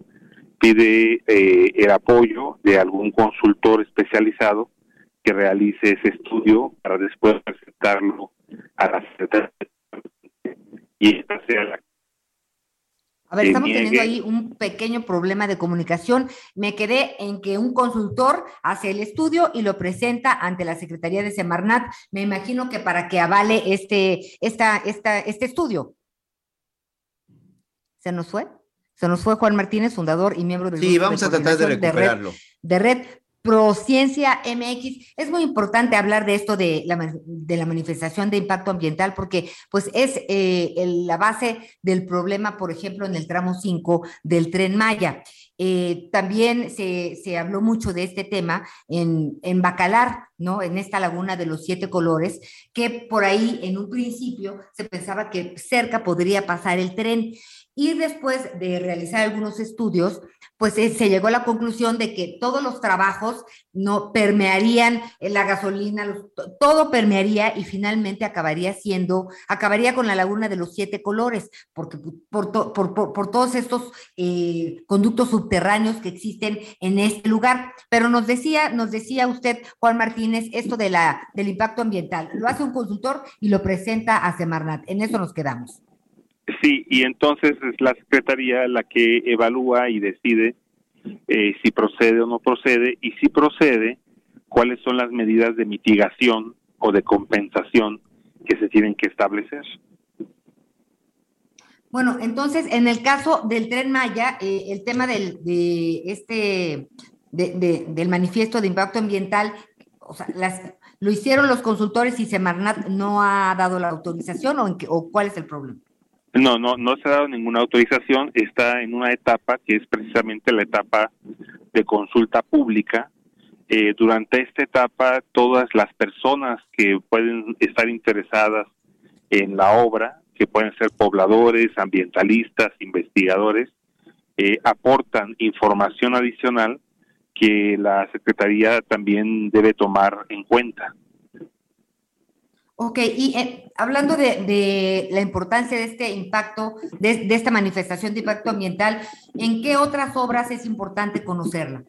pide el apoyo de algún consultor especializado que realice ese estudio para después presentarlo a la Secretaría y esta sea la a ver, estamos teniendo ahí un pequeño problema de comunicación. Me quedé en que un consultor hace el estudio y lo presenta ante la Secretaría de Semarnat. Me imagino que para que avale este, esta, esta, este estudio. ¿Se nos fue? Se nos fue Juan Martínez, fundador y miembro del Sí, vamos a tratar de recuperarlo. De red, de red Prociencia MX. Es muy importante hablar de esto de la, manifestación de impacto ambiental porque pues es eh, la base del problema, por ejemplo, en el tramo 5 del tren Maya. Eh, también se, se, habló mucho de este tema en, en, Bacalar, ¿no? En esta laguna de los siete colores, que por ahí en un principio se pensaba que cerca podría pasar el tren. Y después de realizar algunos estudios, pues eh, se llegó a la conclusión de que todos los trabajos no permearían la gasolina, todo permearía y finalmente acabaría siendo, acabaría con la laguna de los siete colores, porque por, por, todos estos eh, conductos subterráneos que existen en este lugar. Pero nos decía, nos decía usted, Juan Martínez, esto de la, del impacto ambiental. Lo hace un consultor y lo presenta a Semarnat. En eso nos quedamos. Sí, y entonces es la Secretaría la que evalúa y decide eh, si procede o no procede, y si procede, cuáles son las medidas de mitigación o de compensación que se tienen que establecer. Bueno, entonces, en el caso del tren Maya, eh, el tema del, de este, de, del manifiesto de impacto ambiental, o sea, las, ¿lo hicieron los consultores y Semarnat no ha dado la autorización o, en o cuál es el problema? No, no, no se ha dado ninguna autorización. Está en una etapa que es precisamente la etapa de consulta pública. Eh, durante esta etapa, todas las personas que pueden estar interesadas en la obra, que pueden ser pobladores, ambientalistas, investigadores, eh, aportan información adicional que la Secretaría también debe tomar en cuenta. Ok, y eh, hablando de, la importancia de este impacto, de, esta manifestación de impacto ambiental, ¿en qué otras obras es importante conocerla?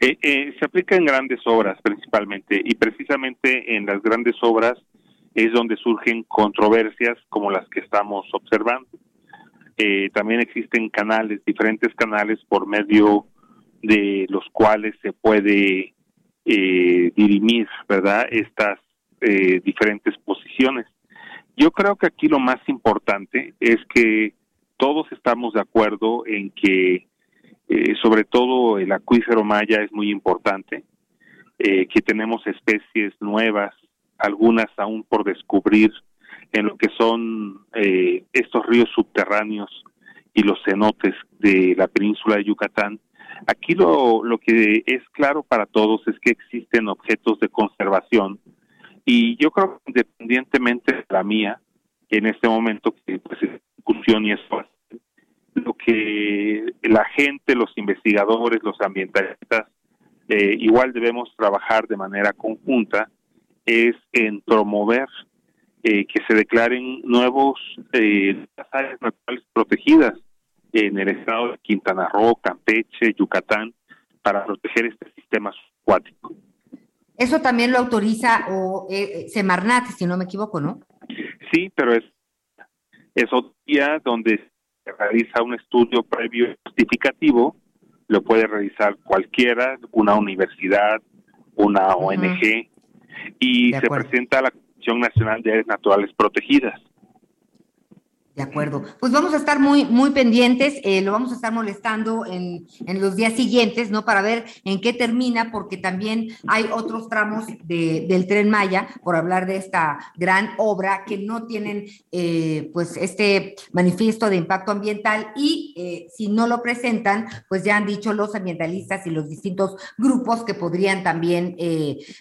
Eh, eh, se aplica en grandes obras principalmente y precisamente en las grandes obras es donde surgen controversias como las que estamos observando. también existen canales, diferentes canales por medio de los cuales se puede dirimir, ¿verdad? Estas eh, diferentes posiciones. Yo creo que aquí lo más importante es que todos estamos de acuerdo en que eh, sobre todo el acuífero maya es muy importante, eh, que tenemos especies nuevas, algunas aún por descubrir en lo que son estos ríos subterráneos y los cenotes de la península de Yucatán. Aquí lo, lo que es claro para todos es que existen objetos de conservación y yo creo que independientemente de la mía, en este momento que pues, es discusión y eso, lo que la gente, los investigadores, los ambientalistas, eh, igual debemos trabajar de manera conjunta, es en promover eh, que se declaren nuevos eh, áreas naturales protegidas en el estado de Quintana Roo, Campeche, Yucatán, para proteger este sistema acuático. Eso también lo autoriza o eh, eh, Semarnat, si no me equivoco, ¿no? Sí, pero es, es otro día donde se realiza un estudio previo justificativo, lo puede realizar cualquiera, una universidad, una ONG, y se presenta a la Comisión Nacional de Áreas Naturales Protegidas. De acuerdo. Pues vamos a estar muy, muy pendientes, eh, lo vamos a estar molestando en, en, los días siguientes, ¿no? Para ver en qué termina, porque también hay otros tramos de, del tren Maya, por hablar de esta gran obra, que no tienen, eh, pues, este manifiesto de impacto ambiental y eh, si no lo presentan, pues ya han dicho los ambientalistas y los distintos grupos que podrían también,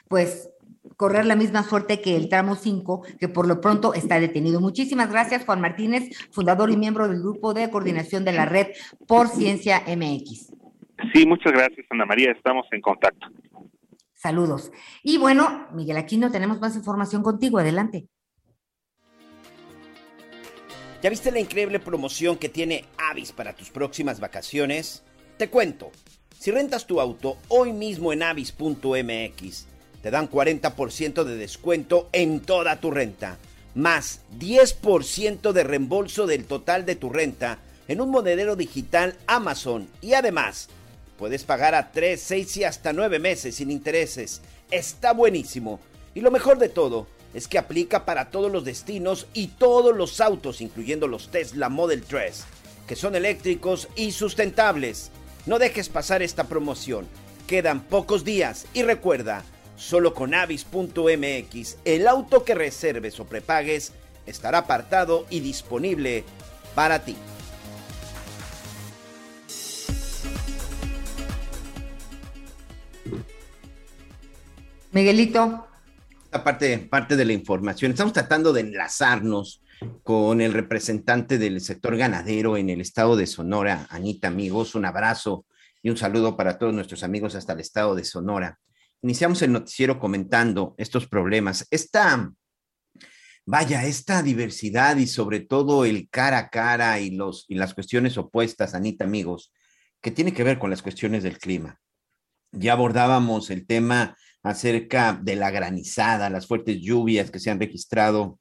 pues, correr la misma suerte que el tramo 5, que por lo pronto está detenido. Muchísimas gracias, Juan Martínez, fundador y miembro del grupo de coordinación de la red por Ciencia MX. Sí, muchas gracias, Ana María. Estamos en contacto. Saludos. Y bueno, Miguel Aquino, tenemos más información contigo. Adelante. ¿Ya viste la increíble promoción que tiene Avis para tus próximas vacaciones? Te cuento. Si rentas tu auto hoy mismo en avis.mx, te dan 40% de descuento en toda tu renta, más 10% de reembolso del total de tu renta en un monedero digital Amazon y además puedes pagar a 3, 6 y hasta 9 meses sin intereses. Está buenísimo. Y lo mejor de todo es que aplica para todos los destinos y todos los autos, incluyendo los Tesla Model 3, que son eléctricos y sustentables. No dejes pasar esta promoción. Quedan pocos días y recuerda, solo con avis.mx, el auto que reserves o prepagues estará apartado y disponible para ti. Miguelito. Parte, parte de la información. Estamos tratando de enlazarnos con el representante del sector ganadero en el estado de Sonora, Anita Amigos. Un abrazo y un saludo para todos nuestros amigos hasta el estado de Sonora. Iniciamos el noticiero comentando estos problemas. Esta, vaya, esta diversidad y sobre todo el cara a cara y, los, y las cuestiones opuestas, Anita Amigos, que tiene que ver con las cuestiones del clima. Ya abordábamos el tema acerca de la granizada, las fuertes lluvias que se han registrado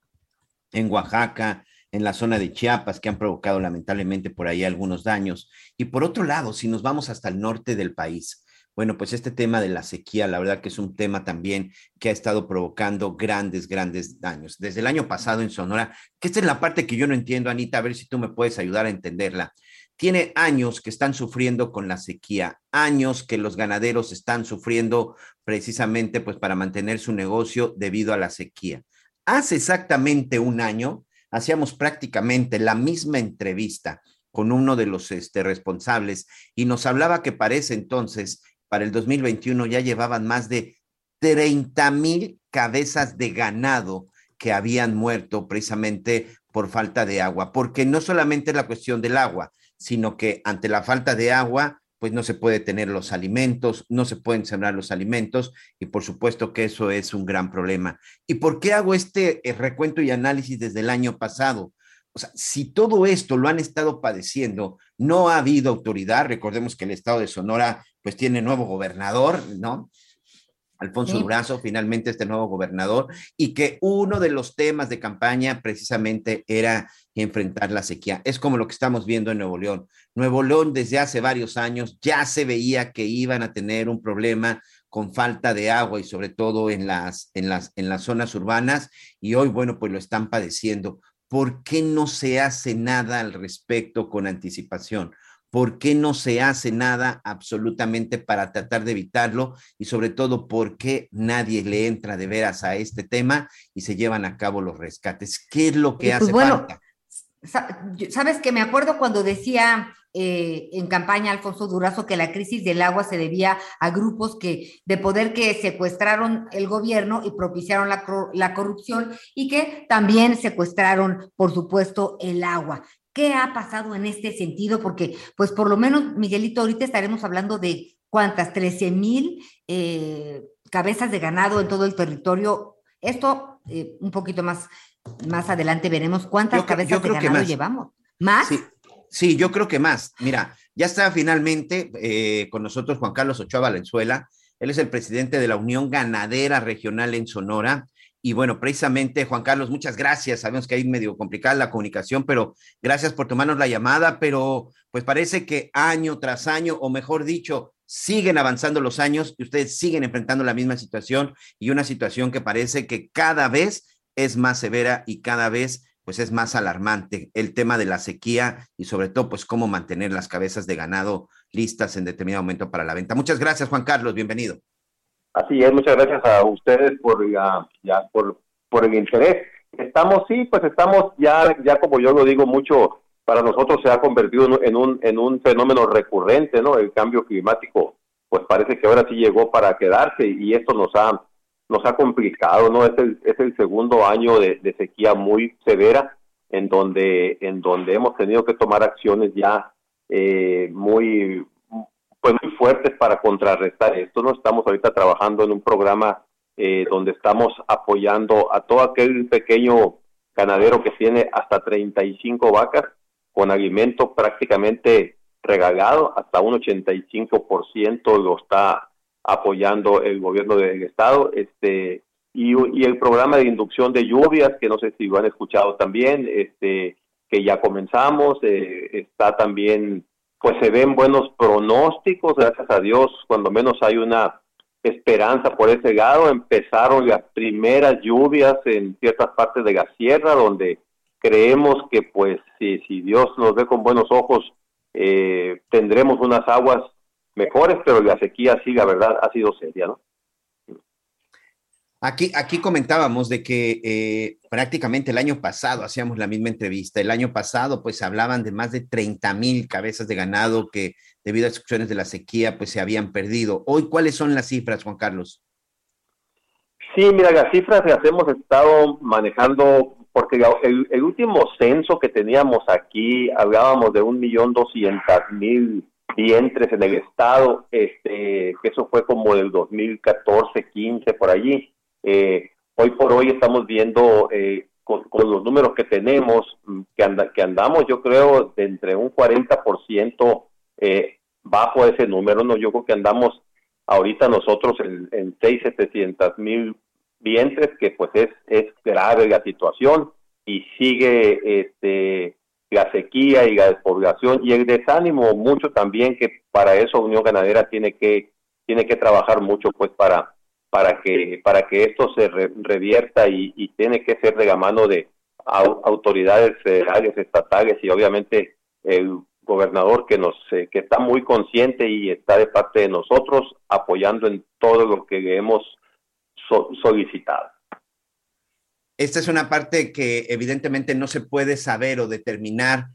en Oaxaca, en la zona de Chiapas, que han provocado lamentablemente por ahí algunos daños. Y por otro lado, si nos vamos hasta el norte del país, bueno, pues este tema de la sequía, la verdad que es un tema también que ha estado provocando grandes, grandes daños. Desde el año pasado en Sonora, que esta es la parte que yo no entiendo, Anita, a ver si tú me puedes ayudar a entenderla. Tiene años que están sufriendo con la sequía, años que los ganaderos están sufriendo precisamente pues para mantener su negocio debido a la sequía. Hace exactamente un año hacíamos prácticamente la misma entrevista con uno de los este, responsables y nos hablaba que para ese entonces, para el 2021, ya llevaban más de 30 mil cabezas de ganado que habían muerto precisamente por falta de agua, porque no solamente es la cuestión del agua, sino que ante la falta de agua, pues no se puede tener los alimentos, no se pueden sembrar los alimentos y por supuesto que eso es un gran problema. ¿Y por qué hago este eh, recuento y análisis desde el año pasado? O sea, si todo esto lo han estado padeciendo, no ha habido autoridad, recordemos que el estado de Sonora pues tiene nuevo gobernador, ¿no? Alfonso Durazo, finalmente este nuevo gobernador, y que uno de los temas de campaña precisamente era enfrentar la sequía. Es como lo que estamos viendo en Nuevo León. Nuevo León desde hace varios años ya se veía que iban a tener un problema con falta de agua y sobre todo en las, en las, en las zonas urbanas y hoy, bueno, pues lo están padeciendo. ¿Por qué no se hace nada al respecto con anticipación? ¿Por qué no se hace nada absolutamente para tratar de evitarlo? Y sobre todo, ¿por qué nadie le entra de veras a este tema y se llevan a cabo los rescates? ¿Qué es lo que pues hace falta? Sabes que me acuerdo cuando decía eh, en campaña Alfonso Durazo que la crisis del agua se debía a grupos que de poder que secuestraron el gobierno y propiciaron la, la corrupción y que también secuestraron, por supuesto, el agua. ¿Qué ha pasado en este sentido? Porque, pues por lo menos, Miguelito, ahorita estaremos hablando de cuántas, 13 mil eh, cabezas de ganado en todo el territorio. Esto, eh, un poquito más, más adelante veremos cuántas cabezas de ganado llevamos. ¿Más? Sí, yo creo que más. Mira, ya está finalmente eh, con nosotros Juan Carlos Ochoa Valenzuela. Él es el presidente de la Unión Ganadera Regional en Sonora. Y bueno, precisamente, Juan Carlos, muchas gracias. Sabemos que hay medio complicada la comunicación, pero gracias por tomarnos la llamada. Pero pues parece que año tras año, o mejor dicho, siguen avanzando los años y ustedes siguen enfrentando la misma situación y una situación que parece que cada vez es más severa y cada vez pues es más alarmante el tema de la sequía y sobre todo pues cómo mantener las cabezas de ganado listas en determinado momento para la venta. Muchas gracias, Juan Carlos, bienvenido. Así es, muchas gracias a ustedes por ya, por, por el interés. Estamos, sí, pues estamos ya, ya como yo lo digo mucho, para nosotros se ha convertido en un, en un fenómeno recurrente, ¿no? El cambio climático, pues parece que ahora sí llegó para quedarse y esto nos ha, nos ha complicado, ¿no? Es el, es el segundo año de, sequía muy severa en donde, en donde hemos tenido que tomar acciones ya eh, muy, pues muy fuertes para contrarrestar esto. No estamos ahorita trabajando en un programa eh, donde estamos apoyando a todo aquel pequeño ganadero que tiene hasta 35 vacas con alimento prácticamente regalado, hasta un 85% lo está apoyando el gobierno del estado, este y, el programa de inducción de lluvias, que no sé si lo han escuchado también, este que ya comenzamos, eh, está también, pues se ven buenos pronósticos, gracias a Dios, cuando menos hay una esperanza por ese lado, empezaron las primeras lluvias en ciertas partes de la sierra, donde creemos que pues si, si Dios nos ve con buenos ojos, eh, tendremos unas aguas mejores, pero la sequía sí, la verdad, ha sido seria, ¿no? Aquí, aquí comentábamos de que eh, prácticamente el año pasado hacíamos la misma entrevista. El año pasado, pues hablaban de más de 30 mil cabezas de ganado que debido a excursiones de la sequía, pues se habían perdido. Hoy, ¿cuáles son las cifras, Juan Carlos? Sí, mira, las cifras las hemos estado manejando porque el, el último censo que teníamos aquí hablábamos de un millón doscientas mil vientres en el estado, este, que eso fue como del 2014, 15 por allí. Eh, hoy por hoy estamos viendo eh, con, los números que tenemos, mm, que, anda, que andamos yo creo de entre un 40% eh, bajo ese número, no yo creo que andamos ahorita nosotros en, en 6, 700 mil vientres, que pues es, es grave la situación y sigue este, la sequía y la despoblación y el desánimo mucho también que para eso Unión Ganadera tiene que tiene que trabajar mucho pues para para que, para que esto se revierta y, tiene que ser de la mano de autoridades federales, estatales y obviamente el gobernador que nos eh, que está muy consciente y está de parte de nosotros apoyando en todo lo que hemos solicitado. Esta es una parte que evidentemente no se puede saber o determinar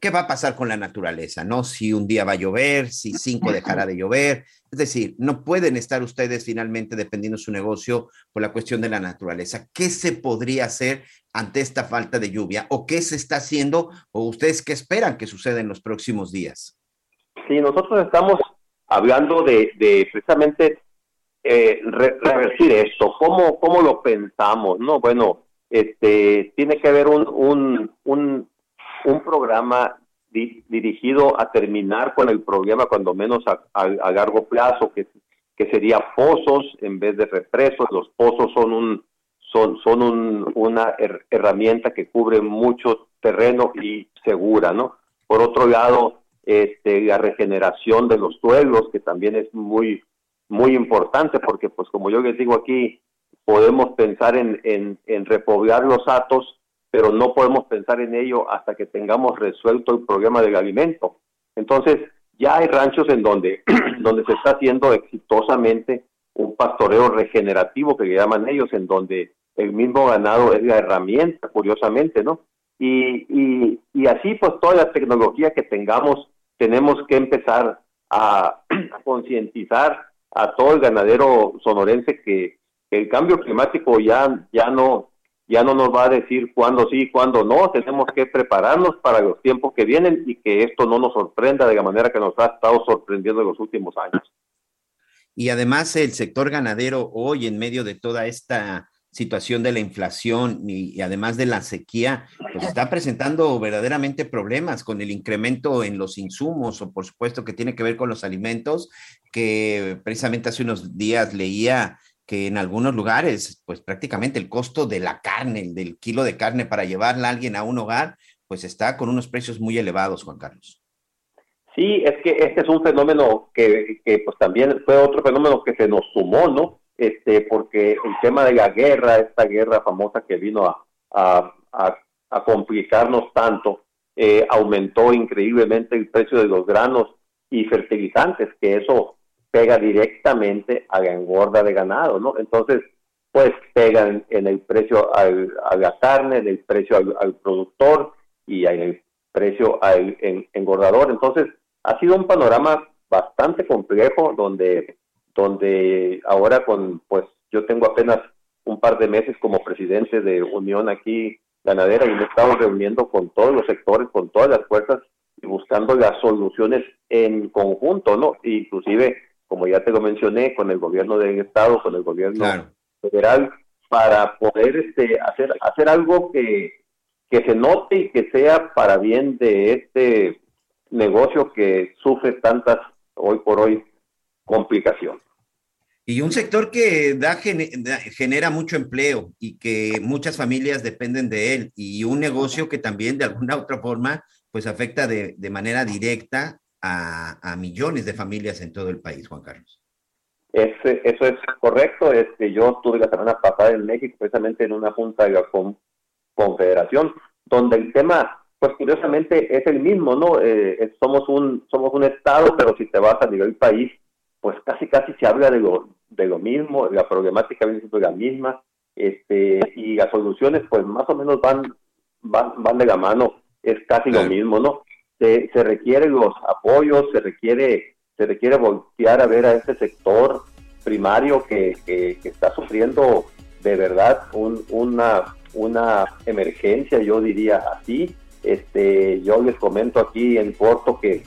qué va a pasar con la naturaleza, ¿no? Si un día va a llover, si cinco dejará de llover. Es decir, no pueden estar ustedes finalmente dependiendo su negocio por la cuestión de la naturaleza. ¿Qué se podría hacer ante esta falta de lluvia? ¿O qué se está haciendo? ¿O ustedes qué esperan que suceda en los próximos días? Sí, nosotros estamos hablando de, precisamente eh, revertir esto. ¿Cómo, ¿Cómo lo pensamos? No, bueno, este, tiene que haber un, un, un programa dirigido a terminar con el problema, cuando menos a, largo plazo, que, que sería pozos en vez de represos. Los pozos son un son, son un, una herramienta que cubre mucho terreno y segura, ¿no? Por otro lado, este, la regeneración de los suelos, que también es muy, muy importante, porque pues como yo les digo aquí, podemos pensar en, en, en repoblar los atos, pero no podemos pensar en ello hasta que tengamos resuelto el problema del alimento. Entonces, ya hay ranchos en donde, *clears throat* donde se está haciendo exitosamente un pastoreo regenerativo que le llaman ellos, en donde el mismo ganado es la herramienta, curiosamente, ¿no? Y, y, y así, pues, toda la tecnología que tengamos, tenemos que empezar a, a *clears throat* concientizar a todo el ganadero sonorense que, el cambio climático ya, ya no ya no nos va a decir cuándo sí, cuándo no, tenemos que prepararnos para los tiempos que vienen y que esto no nos sorprenda de la manera que nos ha estado sorprendiendo en los últimos años. Y además el sector ganadero hoy en medio de toda esta situación de la inflación y, además de la sequía, pues está presentando verdaderamente problemas con el incremento en los insumos o por supuesto que tiene que ver con los alimentos, que precisamente hace unos días leía que en algunos lugares, pues prácticamente el costo de la carne, del kilo de carne para llevarla a alguien a un hogar, pues está con unos precios muy elevados, Juan Carlos. Sí, es que este es un fenómeno que, pues también fue otro fenómeno que se nos sumó, ¿no? Este, porque el tema de la guerra, esta guerra famosa que vino a, a, a, complicarnos tanto, eh, aumentó increíblemente el precio de los granos y fertilizantes, que eso pega directamente a la engorda de ganado, ¿no? Entonces, pues pegan en el precio al, a la carne, en el precio al, productor y en el precio al engordador. Entonces, ha sido un panorama bastante complejo donde donde ahora con, pues yo tengo apenas un par de meses como presidente de Unión aquí ganadera y me he estado reuniendo con todos los sectores, con todas las fuerzas y buscando las soluciones en conjunto, ¿no? Inclusive, como ya te lo mencioné, con el gobierno del estado, con el gobierno federal, para poder este hacer hacer algo que, que se note y que sea para bien de este negocio que sufre tantas hoy por hoy complicaciones. Y un sector que da, genera mucho empleo y que muchas familias dependen de él y un negocio que también de alguna otra forma pues afecta de, de manera directa a, a, millones de familias en todo el país, Juan Carlos. Es, eso es correcto. Este, yo estuve la semana pasada en México precisamente en una junta de la confederación donde el tema pues curiosamente es el mismo, ¿no? Eh, somos un somos un estado, pero si te vas a nivel país, pues casi casi se habla de lo, de lo mismo, la problemática viene siendo la misma, este, y las soluciones pues más o menos van, van, van de la mano, es casi lo mismo, ¿no? Se, se requieren los apoyos, se requiere, se requiere voltear a ver a este sector primario que, que, está sufriendo de verdad un, una, una emergencia, yo diría así. Este, yo les comento aquí en corto que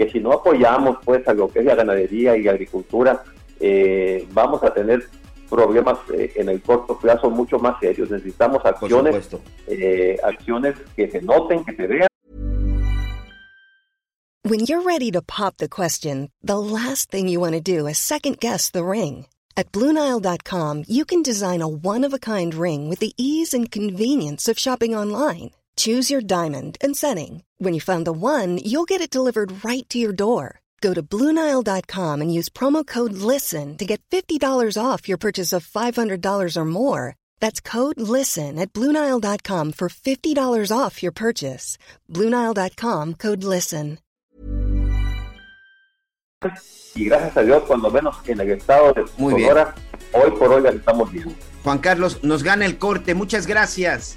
que si no apoyamos pues a lo que es la ganadería y la agricultura, eh, vamos a tener problemas eh, en el corto plazo mucho más serios. Necesitamos acciones, eh, acciones que se noten, que se vean. When you're ready to pop the question, the last thing you want to do is second guess the ring. At BlueNile.com, you can design a one-of-a-kind ring with the ease and convenience of shopping online. Choose your diamond and setting. When you find the one, you'll get it delivered right to your door. Go to Bluenile.com and use promo code LISTEN to get $50 off your purchase of $500 or more. That's code LISTEN at Bluenile.com for $50 off your purchase. Bluenile.com code LISTEN. Y gracias a Dios, cuando menos en el estado de Sonora, hoy por hoy estamos bien. Juan Carlos, nos gana el corte. Muchas gracias.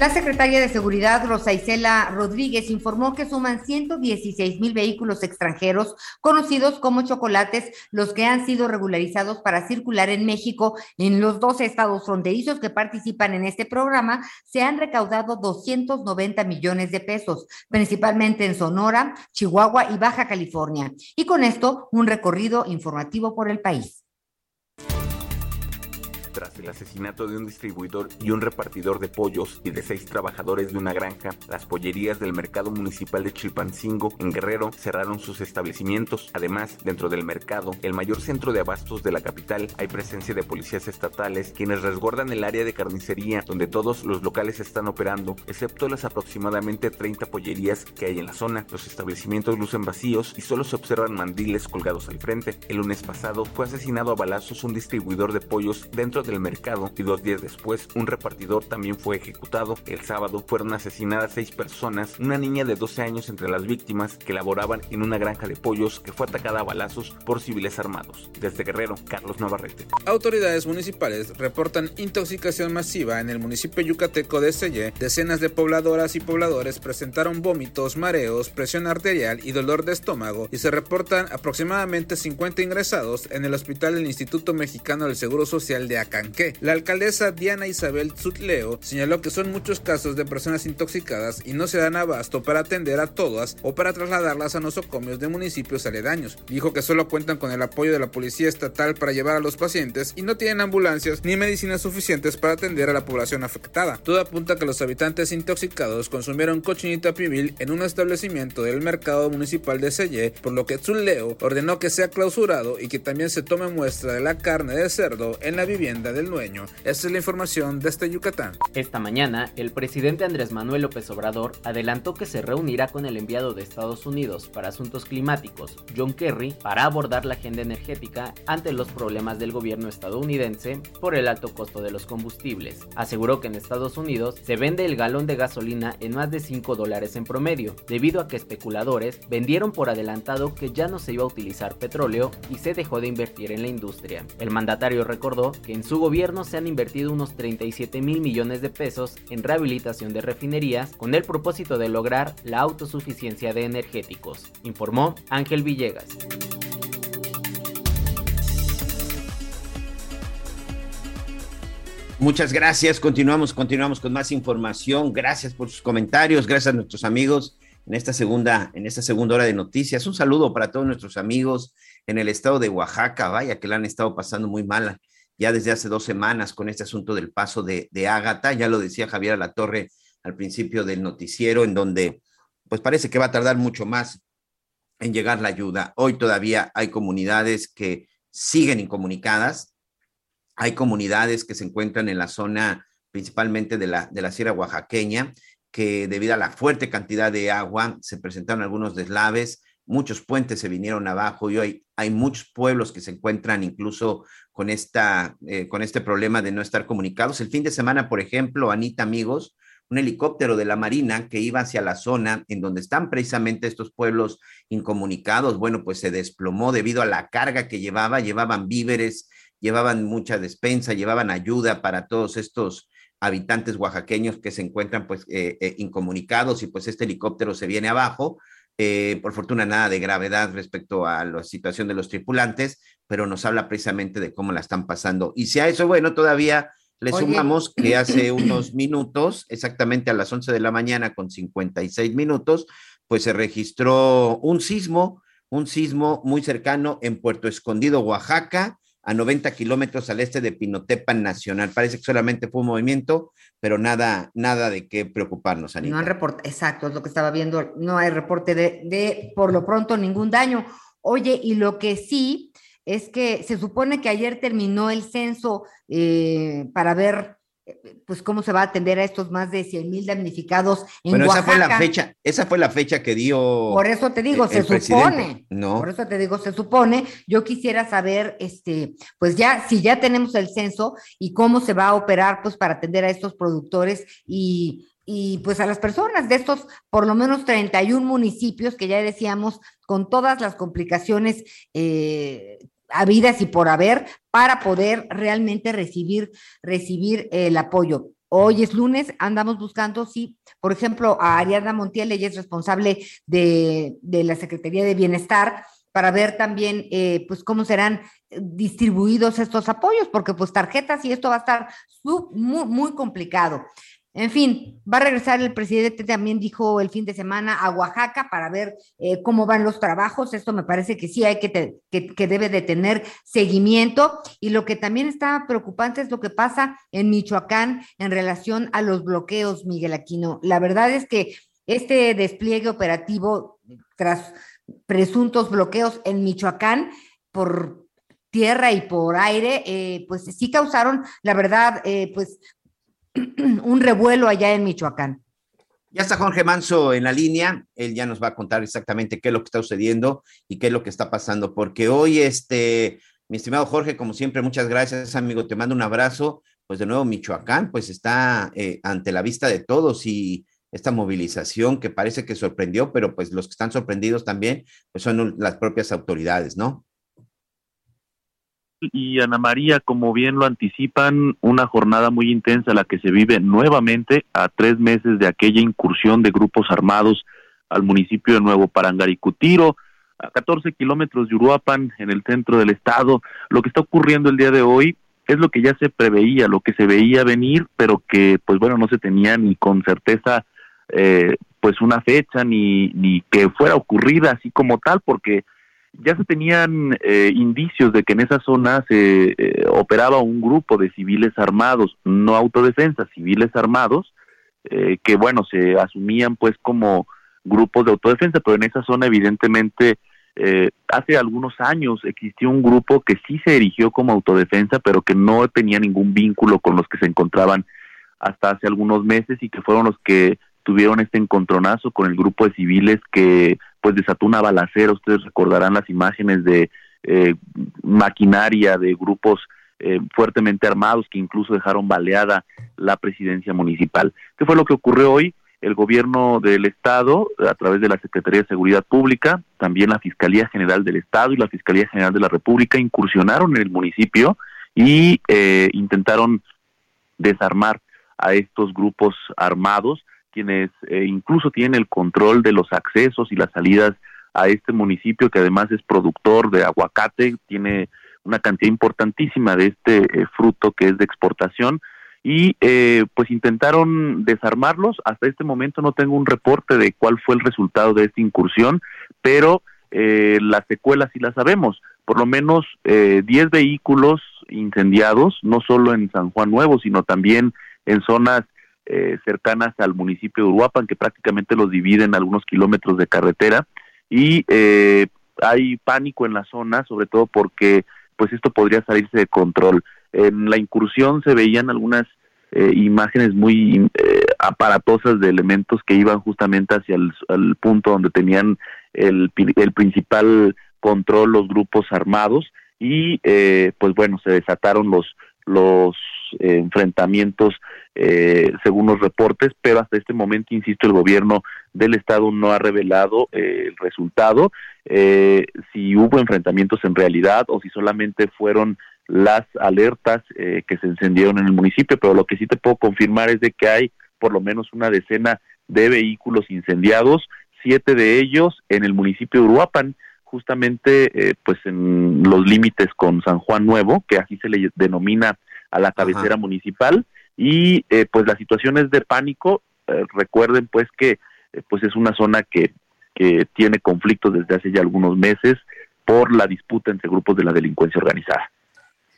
La secretaria de Seguridad, Rosa Isela Rodríguez, informó que suman 116 mil vehículos extranjeros, conocidos como chocolates, los que han sido regularizados para circular en México. En los 12 estados fronterizos que participan en este programa, se han recaudado 290 millones de pesos, principalmente en Sonora, Chihuahua y Baja California. Y con esto, un recorrido informativo por el país tras el asesinato de un distribuidor y un repartidor de pollos y de seis trabajadores de una granja, las pollerías del mercado municipal de Chilpancingo en Guerrero cerraron sus establecimientos. Además, dentro del mercado, el mayor centro de abastos de la capital, hay presencia de policías estatales quienes resguardan el área de carnicería donde todos los locales están operando, excepto las aproximadamente 30 pollerías que hay en la zona. Los establecimientos lucen vacíos y solo se observan mandiles colgados al frente. El lunes pasado fue asesinado a balazos un distribuidor de pollos dentro de del mercado y dos días después un repartidor también fue ejecutado. El sábado fueron asesinadas seis personas, una niña de 12 años entre las víctimas que laboraban en una granja de pollos que fue atacada a balazos por civiles armados. Desde Guerrero, Carlos Navarrete. Autoridades municipales reportan intoxicación masiva en el municipio yucateco de Selle. Decenas de pobladoras y pobladores presentaron vómitos, mareos, presión arterial y dolor de estómago y se reportan aproximadamente 50 ingresados en el hospital del Instituto Mexicano del Seguro Social de Acá la alcaldesa Diana Isabel Zutleo señaló que son muchos casos de personas intoxicadas y no se dan abasto para atender a todas o para trasladarlas a nosocomios de municipios aledaños. Dijo que solo cuentan con el apoyo de la policía estatal para llevar a los pacientes y no tienen ambulancias ni medicinas suficientes para atender a la población afectada. Todo apunta a que los habitantes intoxicados consumieron cochinita pibil en un establecimiento del mercado municipal de Selle, por lo que Zutleo ordenó que sea clausurado y que también se tome muestra de la carne de cerdo en la vivienda del dueño. Esta es la información desde Yucatán. Esta mañana, el presidente Andrés Manuel López Obrador adelantó que se reunirá con el enviado de Estados Unidos para asuntos climáticos, John Kerry, para abordar la agenda energética ante los problemas del gobierno estadounidense por el alto costo de los combustibles. Aseguró que en Estados Unidos se vende el galón de gasolina en más de 5 dólares en promedio, debido a que especuladores vendieron por adelantado que ya no se iba a utilizar petróleo y se dejó de invertir en la industria. El mandatario recordó que en su gobierno se han invertido unos 37 mil millones de pesos en rehabilitación de refinerías con el propósito de lograr la autosuficiencia de energéticos, informó Ángel Villegas. Muchas gracias. Continuamos, continuamos con más información. Gracias por sus comentarios. Gracias a nuestros amigos en esta segunda, en esta segunda hora de noticias. Un saludo para todos nuestros amigos en el estado de Oaxaca. Vaya que la han estado pasando muy mal ya desde hace dos semanas con este asunto del paso de, de. Ya lo decía Javier La Torre al principio del noticiero, en donde pues parece que va a tardar mucho más en llegar la ayuda. Hoy todavía hay comunidades que siguen incomunicadas, hay comunidades que se encuentran en la zona principalmente de la, de la Sierra Oaxaqueña, que debido a la fuerte cantidad de agua se presentaron algunos deslaves, muchos puentes se vinieron abajo y hoy hay muchos pueblos que se encuentran incluso con, esta, eh, con este problema de no estar comunicados. El fin de semana, por ejemplo, Anita, amigos, un helicóptero de la Marina que iba hacia la zona en donde están precisamente estos pueblos incomunicados, bueno, pues se desplomó debido a la carga que llevaba, llevaban víveres, llevaban mucha despensa, llevaban ayuda para todos estos habitantes oaxaqueños que se encuentran pues eh, eh, incomunicados y pues este helicóptero se viene abajo. Eh, por fortuna nada de gravedad respecto a la situación de los tripulantes, pero nos habla precisamente de cómo la están pasando. Y si a eso, bueno, todavía le sumamos que hace *clears throat* unos minutos, exactamente a las 11 de la mañana con 56 minutos, pues se registró un sismo, un sismo muy cercano en Puerto Escondido, Oaxaca, a 90 kilómetros al este de Pinotepan Nacional. Parece que solamente fue un movimiento, pero nada, nada de qué preocuparnos, Anita. No hay reporte, exacto, es lo que estaba viendo, no hay reporte de, de, por lo pronto, ningún daño. Oye, y lo que sí es que se supone que ayer terminó el censo eh, para ver pues cómo se va a atender a estos más de 100 mil damnificados en bueno, esa fue la fecha, esa fue la fecha que dio. Por eso te digo, se supone. No. Por eso te digo, se supone. Yo quisiera saber, este, pues ya, si ya tenemos el censo y cómo se va a operar, pues para atender a estos productores y, y pues a las personas de estos por lo menos 31 municipios que ya decíamos con todas las complicaciones eh, habidas y por haber para poder realmente recibir, recibir el apoyo. Hoy es lunes, andamos buscando, sí, por ejemplo, a Ariadna Montiel, ella es responsable de, de la Secretaría de Bienestar, para ver también, eh, pues, cómo serán distribuidos estos apoyos, porque pues tarjetas y esto va a estar muy, muy complicado. En fin, va a regresar el presidente, también dijo el fin de semana a Oaxaca para ver eh, cómo van los trabajos. Esto me parece que sí hay que, que, debe de tener seguimiento. Y lo que también está preocupante es lo que pasa en Michoacán en relación a los bloqueos, Miguel Aquino. La verdad es que este despliegue operativo tras presuntos bloqueos en Michoacán por tierra y por aire, eh, pues sí causaron, la verdad, eh, pues *clears throat* un revuelo allá en Michoacán. Ya está Jorge Manso en la línea, él ya nos va a contar exactamente qué es lo que está sucediendo y qué es lo que está pasando, porque hoy, este, mi estimado Jorge, como siempre, muchas gracias, amigo, te mando un abrazo, pues de nuevo Michoacán, pues está eh, ante la vista de todos y esta movilización que parece que sorprendió, pero pues los que están sorprendidos también, pues son las propias autoridades, ¿no? Y Ana María, como bien lo anticipan, una jornada muy intensa la que se vive nuevamente a tres meses de aquella incursión de grupos armados al municipio de Nuevo Parangaricutiro, a 14 kilómetros de Uruapan, en el centro del estado. Lo que está ocurriendo el día de hoy es lo que ya se preveía, lo que se veía venir, pero que, pues bueno, no se tenía ni con certeza, eh, pues una fecha ni, ni que fuera ocurrida así como tal, porque ya se tenían eh, indicios de que en esa zona se eh, operaba un grupo de civiles armados, no autodefensa, civiles armados, eh, que bueno, se asumían pues como grupos de autodefensa, pero en esa zona evidentemente eh, hace algunos años existió un grupo que sí se erigió como autodefensa, pero que no tenía ningún vínculo con los que se encontraban hasta hace algunos meses y que fueron los que tuvieron este encontronazo con el grupo de civiles que pues desató una balacera. Ustedes recordarán las imágenes de eh, maquinaria de grupos eh, fuertemente armados que incluso dejaron baleada la presidencia municipal. ¿Qué fue lo que ocurrió hoy? El gobierno del Estado, a través de la Secretaría de Seguridad Pública, también la Fiscalía General del Estado y la Fiscalía General de la República incursionaron en el municipio y eh, intentaron desarmar a estos grupos armados, quienes eh, incluso tienen el control de los accesos y las salidas a este municipio, que además es productor de aguacate, tiene una cantidad importantísima de este eh, fruto que es de exportación y eh, pues intentaron desarmarlos. Hasta este momento no tengo un reporte de cuál fue el resultado de esta incursión, pero eh, las secuelas sí las sabemos. Por lo menos 10 vehículos incendiados, no solo en San Juan Nuevo, sino también en zonas cercanas al municipio de Uruapan, que prácticamente los dividen algunos kilómetros de carretera. Y hay pánico en la zona, sobre todo porque pues esto podría salirse de control. En la incursión se veían algunas eh, imágenes muy eh, aparatosas de elementos que iban justamente hacia el, punto donde tenían el, el, principal control los grupos armados y eh, pues bueno se desataron los los enfrentamientos según los reportes pero hasta este momento insisto el gobierno del estado no ha revelado el resultado. Eh, si hubo enfrentamientos en realidad o si solamente fueron las alertas eh, que se encendieron en el municipio, pero lo que sí te puedo confirmar es de que hay por lo menos una decena de vehículos incendiados, siete de ellos en el municipio de Uruapan, justamente eh, pues en los límites con San Juan Nuevo, que así se le denomina a la cabecera municipal, y pues la situación es de pánico, recuerden pues que pues es una zona que que tiene conflictos desde hace ya algunos meses por la disputa entre grupos de la delincuencia organizada.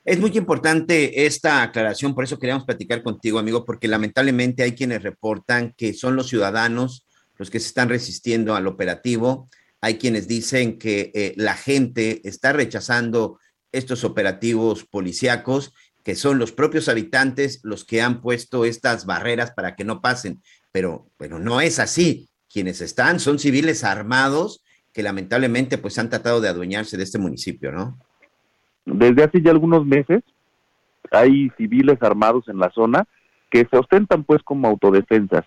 Es muy importante esta aclaración, por eso queríamos platicar contigo, amigo, porque lamentablemente hay quienes reportan que son los ciudadanos los que se están resistiendo al operativo. Hay quienes dicen que eh, la gente está rechazando estos operativos policíacos, que son los propios habitantes los que han puesto estas barreras para que no pasen. Pero, pero no es así quienes están son civiles armados que lamentablemente pues han tratado de adueñarse de este municipio, ¿no? Desde hace ya algunos meses hay civiles armados en la zona que se ostentan pues como autodefensas.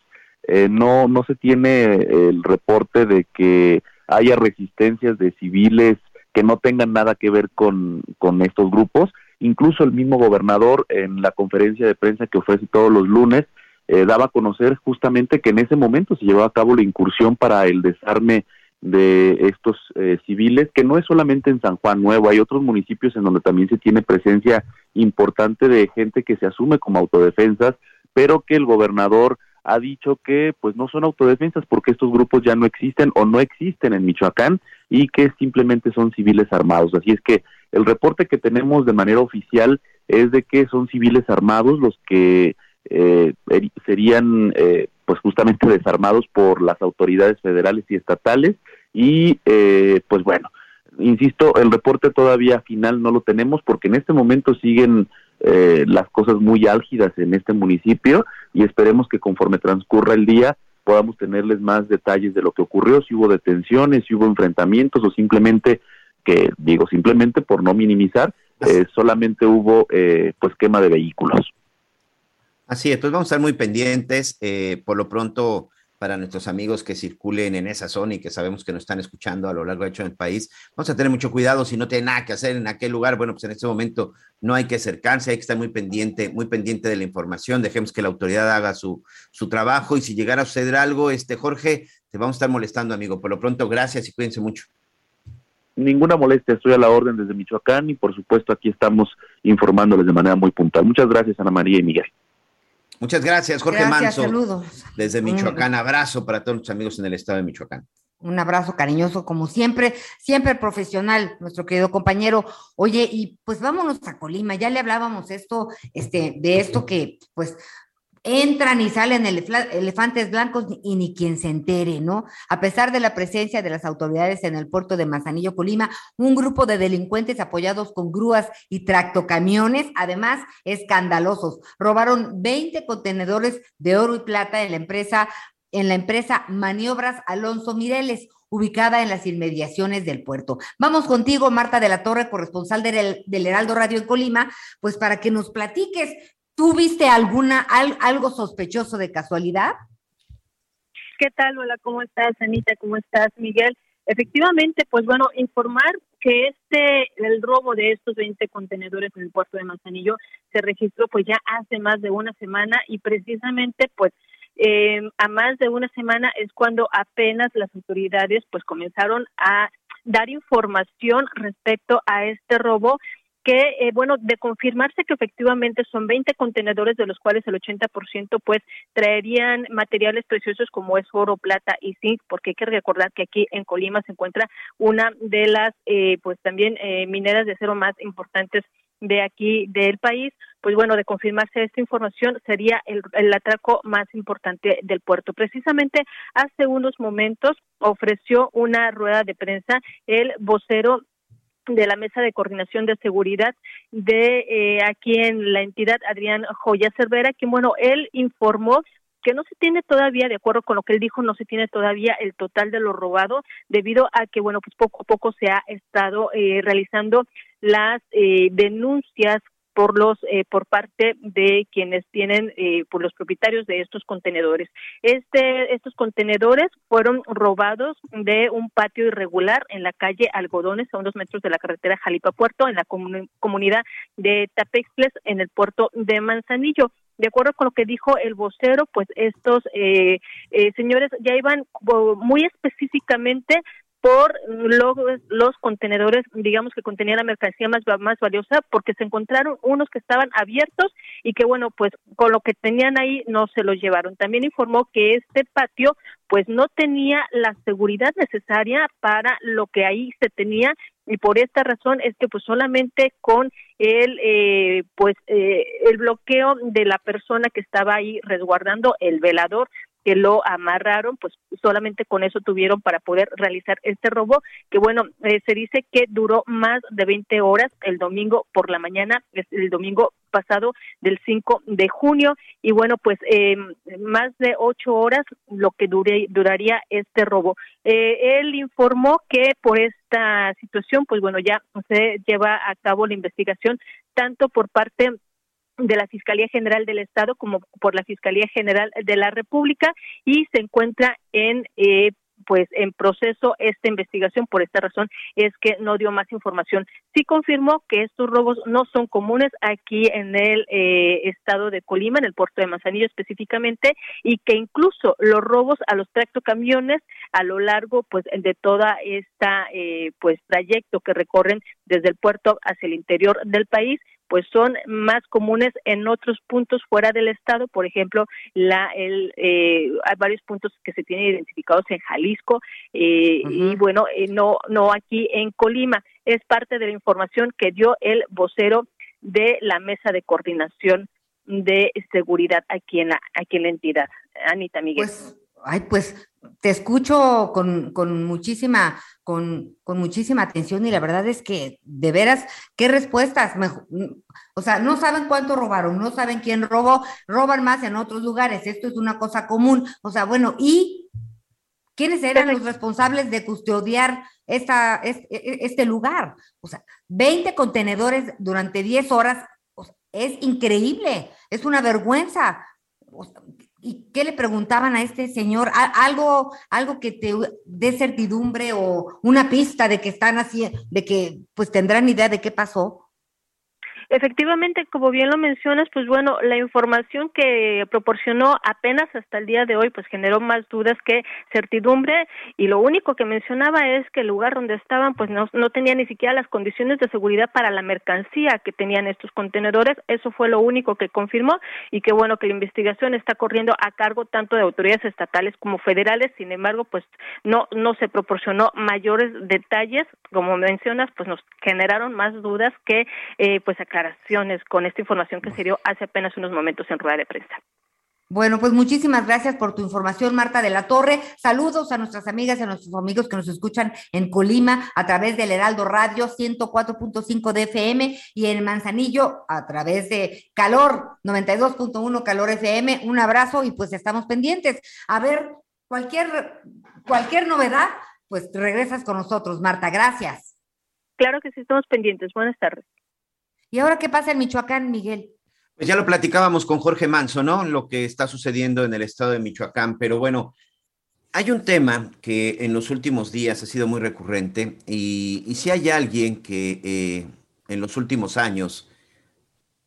Eh, no, no se tiene el reporte de que haya resistencias de civiles que no tengan nada que ver con, con estos grupos. Incluso el mismo gobernador en la conferencia de prensa que ofrece todos los lunes eh, daba a conocer justamente que en ese momento se llevó a cabo la incursión para el desarme de estos eh, civiles, que no es solamente en San Juan Nuevo, hay otros municipios en donde también se tiene presencia importante de gente que se asume como autodefensas, pero que el gobernador ha dicho que pues no son autodefensas porque estos grupos ya no existen o no existen en Michoacán y que simplemente son civiles armados. Así es que el reporte que tenemos de manera oficial es de que son civiles armados los que eh, serían eh, pues justamente desarmados por las autoridades federales y estatales y eh, pues bueno insisto el reporte todavía final no lo tenemos porque en este momento siguen eh, las cosas muy álgidas en este municipio y esperemos que conforme transcurra el día podamos tenerles más detalles de lo que ocurrió si hubo detenciones si hubo enfrentamientos o simplemente que digo simplemente por no minimizar solamente hubo pues quema de vehículos Así, entonces vamos a estar muy pendientes. Eh, por lo pronto, para nuestros amigos que circulen en esa zona y que sabemos que nos están escuchando a lo largo de hecho el país, vamos a tener mucho cuidado si no tiene nada que hacer en aquel lugar. Bueno, pues en este momento no hay que acercarse, hay que estar muy pendiente, muy pendiente de la información. Dejemos que la autoridad haga su, su trabajo y si llegara a suceder algo, este Jorge, te vamos a estar molestando, amigo. Por lo pronto, gracias y cuídense mucho. Ninguna molestia, estoy a la orden desde Michoacán y por supuesto aquí estamos informándoles de manera muy puntual. Muchas gracias, Ana María y Miguel. Muchas gracias, Jorge Manso. Saludos. Desde Michoacán, abrazo para todos los amigos en el estado de Michoacán. Un abrazo cariñoso, como siempre, siempre profesional, nuestro querido compañero. Oye, y pues vámonos a Colima, ya le hablábamos esto, este, de esto que, pues, entran y salen elefantes blancos y ni quien se entere, ¿no? A pesar de la presencia de las autoridades en el puerto de Manzanillo, Colima, un grupo de delincuentes apoyados con grúas y tractocamiones, además escandalosos, robaron 20 contenedores de oro y plata en la empresa en la empresa Maniobras Alonso Mireles, ubicada en las inmediaciones del puerto. Vamos contigo, Marta de la Torre, corresponsal del, del Heraldo Radio en Colima, pues para que nos platiques ¿Tú viste alguna, algo sospechoso de casualidad? ¿Qué tal? Hola, ¿cómo estás, Anita? ¿Cómo estás, Miguel? Efectivamente, pues bueno, informar que este, el robo de estos 20 contenedores en el puerto de Manzanillo se registró pues ya hace más de una semana y precisamente pues eh, a más de una semana es cuando apenas las autoridades pues comenzaron a dar información respecto a este robo que, eh, bueno, de confirmarse que efectivamente son 20 contenedores, de los cuales el 80% pues traerían materiales preciosos como es oro, plata y zinc, porque hay que recordar que aquí en Colima se encuentra una de las, eh, pues también eh, mineras de acero más importantes de aquí del país, pues bueno, de confirmarse esta información sería el, el, atraco más importante del puerto. Precisamente hace unos momentos ofreció una rueda de prensa el vocero de la Mesa de Coordinación de Seguridad de eh, aquí en la entidad, Adrián Joya Cervera, quien, bueno, él informó que no se tiene todavía, de acuerdo con lo que él dijo, no se tiene todavía el total de lo robado, debido a que, bueno, pues poco a poco se ha estado eh, realizando las eh, denuncias por los eh, por parte de quienes tienen eh, por los propietarios de estos contenedores. Este estos contenedores fueron robados de un patio irregular en la calle Algodones a unos metros de la carretera Jalipa Puerto en la comunidad de Tapexles en el puerto de Manzanillo. De acuerdo con lo que dijo el vocero, pues estos eh, eh señores ya iban muy específicamente por los, los contenedores, digamos que contenían la mercancía más, más valiosa, porque se encontraron unos que estaban abiertos y que, bueno, pues con lo que tenían ahí no se los llevaron. También informó que este patio, pues no tenía la seguridad necesaria para lo que ahí se tenía y por esta razón es que pues solamente con el eh, pues eh, el bloqueo de la persona que estaba ahí resguardando el velador que lo amarraron, pues solamente con eso tuvieron para poder realizar este robo, que bueno, eh, se dice que duró más de 20 horas el domingo por la mañana, el domingo pasado del 5 de junio, y bueno, pues eh, más de ocho horas lo que duraría este robo. Eh, él informó que por esta situación, pues bueno, ya se lleva a cabo la investigación tanto por parte de la Fiscalía General del Estado como por la Fiscalía General de la República y se encuentra en eh, pues en proceso esta investigación por esta razón es que no dio más información. Sí confirmó que estos robos no son comunes aquí en el eh, estado de Colima, en el puerto de Manzanillo específicamente, y que incluso los robos a los tractocamiones a lo largo pues de toda esta eh, pues trayecto que recorren desde el puerto hacia el interior del país pues son más comunes en otros puntos fuera del estado, por ejemplo, la el eh, hay varios puntos que se tienen identificados en Jalisco eh, y bueno, eh, no no aquí en Colima. Es parte de la información que dio el vocero de la mesa de coordinación de seguridad aquí en la aquí en la entidad. Anita Miguel. Pues Ay, pues te escucho con, con muchísima, con, con, muchísima atención y la verdad es que, de veras, ¿qué respuestas? o sea, no saben cuánto robaron, no saben quién robó, roban más en otros lugares, esto es una cosa común. O sea, bueno, ¿y quiénes eran los responsables de custodiar esta, este, este lugar? O sea, 20 contenedores durante 10 horas, es increíble, es una vergüenza. ¿Y qué le preguntaban a este señor? ¿Algo, algo que te dé certidumbre o una pista de que están así, de que pues tendrán idea de qué pasó? Efectivamente, como bien lo mencionas, pues bueno, la información que proporcionó apenas hasta el día de hoy, pues generó más dudas que certidumbre y lo único que mencionaba es que el lugar donde estaban, pues no, no tenía ni siquiera las condiciones de seguridad para la mercancía que tenían estos contenedores. Eso fue lo único que confirmó y que bueno que la investigación está corriendo a cargo tanto de autoridades estatales como federales. Sin embargo, pues no no se proporcionó mayores detalles, como mencionas, pues nos generaron más dudas que eh, pues con esta información que se dio hace apenas unos momentos en rueda de prensa. Bueno, pues muchísimas gracias por tu información, Marta de la Torre. Saludos a nuestras amigas y a nuestros amigos que nos escuchan en Colima a través del Heraldo Radio 104.5 de FM y en Manzanillo a través de Calor 92.1 Calor FM. Un abrazo y pues estamos pendientes. A ver, cualquier, cualquier novedad, pues regresas con nosotros, Marta. Gracias. Claro que sí, estamos pendientes. Buenas tardes. ¿Y ahora qué pasa en Michoacán, Miguel? Pues ya lo platicábamos con Jorge Manso, ¿no? Lo que está sucediendo en el estado de Michoacán, pero bueno, hay un tema que en los últimos días ha sido muy recurrente y, si hay alguien que eh, en los últimos años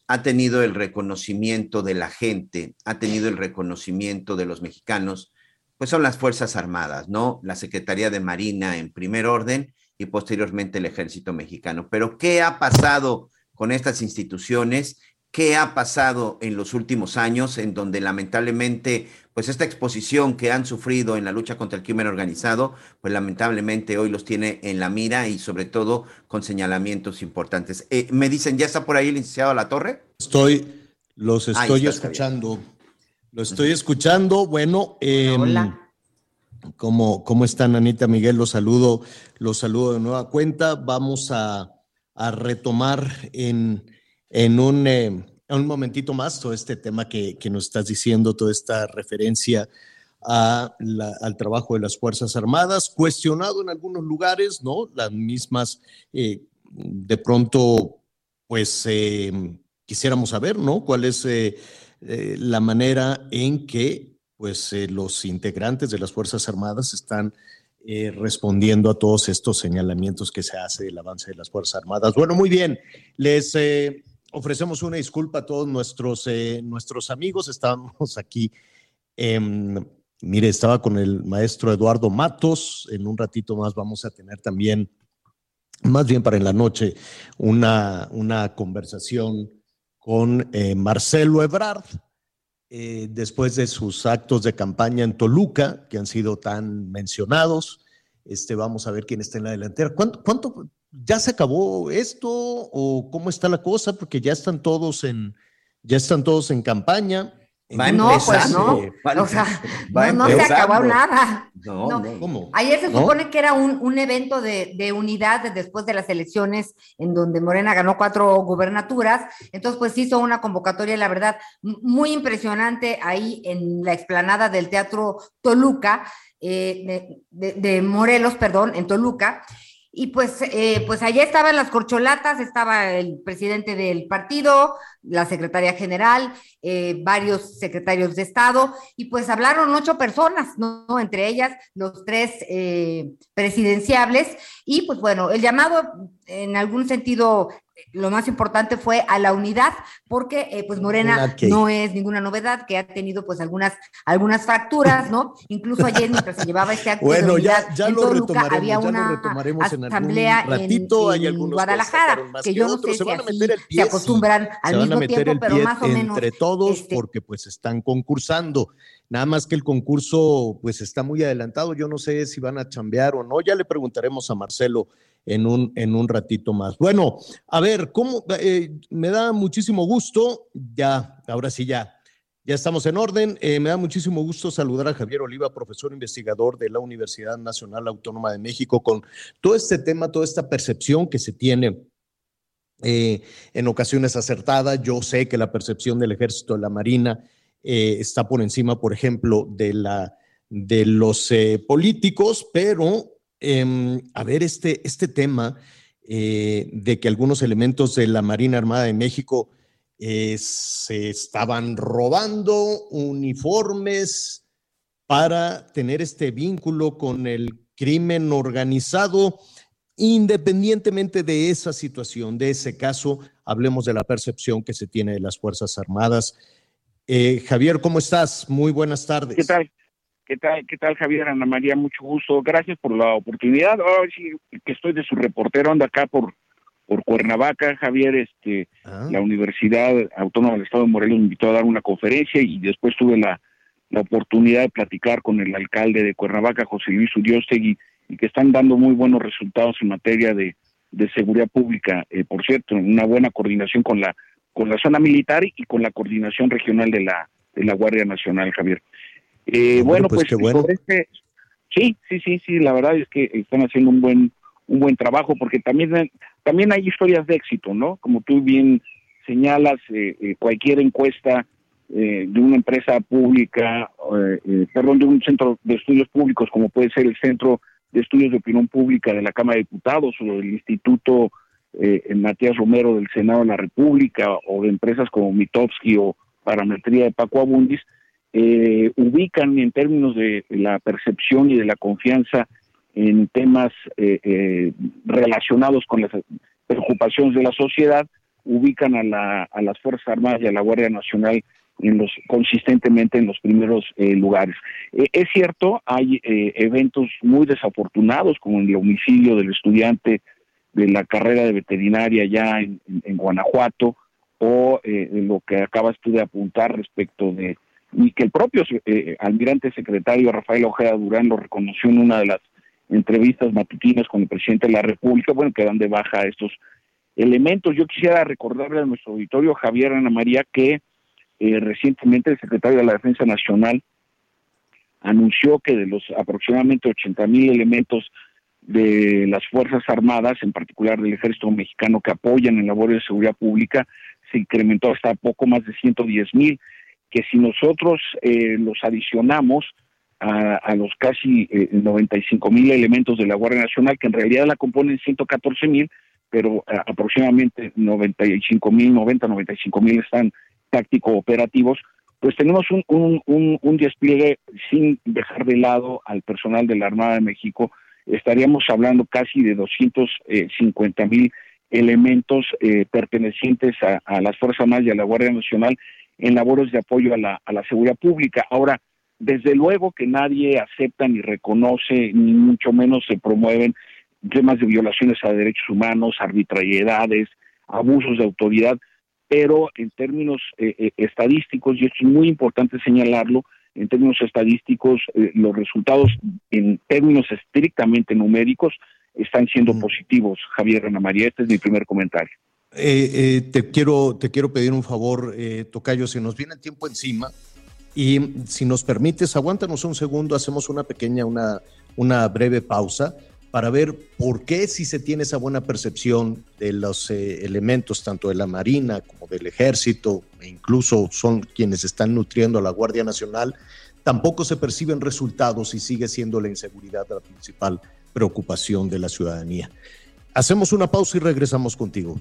ha tenido el reconocimiento de la gente, ha tenido el reconocimiento de los mexicanos, pues son las Fuerzas Armadas, ¿no? La Secretaría de Marina en primer orden y posteriormente el Ejército Mexicano. Pero ¿qué ha pasado con estas instituciones? qué ha pasado en los últimos años, en donde lamentablemente, pues esta exposición que han sufrido en la lucha contra el crimen organizado, pues lamentablemente hoy los tiene en la mira y sobre todo con señalamientos importantes. Eh, me dicen, ¿ya está por ahí el licenciado La Torre? Estoy, los estoy escuchando. Lo estoy escuchando. Bueno, eh, hola. ¿cómo, ¿Cómo están, Anita Miguel? Los saludo, los saludo de nueva cuenta. Vamos a, a retomar en en un, eh, un momentito más todo este tema que, que, nos estás diciendo, toda esta referencia a al trabajo de las Fuerzas Armadas, cuestionado en algunos lugares, ¿no? Las mismas, eh, de pronto, pues eh, quisiéramos saber, ¿no? ¿Cuál es la manera en que, pues, los integrantes de las Fuerzas Armadas están respondiendo a todos estos señalamientos que se hace del avance de las Fuerzas Armadas. Bueno, muy bien, les ofrecemos una disculpa a todos nuestros, eh, nuestros amigos. Estábamos aquí, mire, estaba con el maestro Eduardo Matos. En un ratito más vamos a tener también, más bien para en la noche, una, una conversación con eh, Marcelo Ebrard. Eh, después de sus actos de campaña en Toluca, que han sido tan mencionados, este, vamos a ver quién está en la delantera. ¿Cuánto, cuánto ¿Ya se acabó esto o cómo está la cosa? Porque ya están todos en, ya están todos en campaña. No, pues no. o sea, *laughs* no, se acabó nada. No, no. ¿Cómo? Ayer se supone que era un, un evento de, de, unidad después de las elecciones en donde Morena ganó cuatro gubernaturas. Entonces, pues hizo una convocatoria, la verdad, muy impresionante ahí en la explanada del Teatro Toluca, eh, de, de Morelos, perdón, en Toluca. Y pues, eh, pues allá estaban las corcholatas, estaba el presidente del partido, la secretaria general, eh, varios secretarios de Estado, y pues hablaron ocho personas, ¿no? Entre ellas los tres eh, presidenciables, y pues bueno, el llamado en algún sentido lo más importante fue a la unidad, porque eh, pues Morena no es ninguna novedad, que ha tenido pues algunas, algunas fracturas, ¿no? Incluso ayer mientras se llevaba este acto bueno, de unidad, ya, ya lo retomaremos, había una asamblea en, ratito, hay en Guadalajara, que, yo no sé si se acostumbran al mismo tiempo, pero más o menos. Entre todos, este porque pues están concursando. Nada más que el concurso pues está muy adelantado, yo no sé si van a chambear o no, ya le preguntaremos a Marcelo en un, en un ratito más. Bueno, a ver, ¿cómo? Eh, me da muchísimo gusto, ya, ahora sí ya, ya estamos en orden. Eh, me da muchísimo gusto saludar a Javier Oliva, profesor investigador de la Universidad Nacional Autónoma de México, con todo este tema, toda esta percepción que se tiene eh, en ocasiones acertada. Yo sé que la percepción del ejército, de la marina, está por encima, por ejemplo, de, la, de los políticos, pero Em, a ver este, este tema eh, de que algunos elementos de la Marina Armada de México eh, se estaban robando uniformes para tener este vínculo con el crimen organizado. Independientemente de esa situación, de ese caso, hablemos de la percepción que se tiene de las Fuerzas Armadas. Eh, Javier, ¿cómo estás? Muy buenas tardes. ¿Qué tal? ¿Qué tal, qué tal Javier, Ana María? Mucho gusto. Gracias por la oportunidad. Ahora sí, que estoy de su reportero, ando acá por, por Cuernavaca, Javier, este, ah. la Universidad Autónoma del Estado de Morelos me invitó a dar una conferencia y después tuve la, la oportunidad de platicar con el alcalde de Cuernavaca, José Luis Uriostegui, y que están dando muy buenos resultados en materia de, de seguridad pública. Eh, por cierto, una buena coordinación con la, con la zona militar y con la coordinación regional de la de la Guardia Nacional, Javier. Eh, bueno, pues, pues bueno. Este, sí, sí, sí, sí, la verdad es que están haciendo un buen un buen trabajo porque también también hay historias de éxito, ¿no? Como tú bien señalas, eh, eh, cualquier encuesta de una empresa pública, perdón, de un centro de estudios públicos como puede ser el Centro de Estudios de Opinión Pública de la Cámara de Diputados o el Instituto Matías Romero del Senado de la República o de empresas como Mitowski o Parametría de Paco Abundis, eh, ubican en términos de la percepción y de la confianza en temas eh, eh, relacionados con las preocupaciones de la sociedad, ubican a, la, a las Fuerzas Armadas y a la Guardia Nacional en los consistentemente en los primeros lugares. es cierto, hay eventos muy desafortunados como el homicidio del estudiante de la carrera de veterinaria ya en, en Guanajuato o lo que acabas tú de apuntar respecto de y que el propio eh, almirante secretario Rafael Ojeda Durán lo reconoció en una de las entrevistas matutinas con el presidente de la República, bueno, que dan de baja estos elementos. Yo quisiera recordarle a nuestro auditorio Javier Ana María que eh, recientemente el secretario de la Defensa Nacional anunció que de los aproximadamente 80 mil elementos de las Fuerzas Armadas, en particular del Ejército Mexicano, que apoyan en labores de seguridad pública, se incrementó hasta poco más de 110 mil que si nosotros eh, los adicionamos a, los casi 95 eh, mil elementos de la Guardia Nacional, que en realidad la componen 114 mil, pero eh, aproximadamente 95 mil, 90, 95 mil están táctico operativos, pues tenemos un, un, un, despliegue sin dejar de lado al personal de la Armada de México, estaríamos hablando casi de 250 mil elementos pertenecientes a, a, las Fuerzas Armadas y a la Guardia Nacional en labores de apoyo a la, a la seguridad pública. Ahora, desde luego que nadie acepta ni reconoce, ni mucho menos se promueven temas de violaciones a derechos humanos, arbitrariedades, abusos de autoridad, pero en términos eh, eh, estadísticos, y esto es muy importante señalarlo, en términos estadísticos, eh, los resultados en términos estrictamente numéricos están siendo positivos. Javier Ana María, este es mi primer comentario. Eh, eh, te, quiero, te quiero pedir un favor, eh, Tocayo, si nos viene el tiempo encima y si nos permites, aguántanos un segundo, hacemos una pequeña, una, una breve pausa para ver por qué si se tiene esa buena percepción de los elementos tanto de la Marina como del Ejército, e incluso son quienes están nutriendo a la Guardia Nacional, tampoco se perciben resultados y sigue siendo la inseguridad la principal preocupación de la ciudadanía. Hacemos una pausa y regresamos contigo.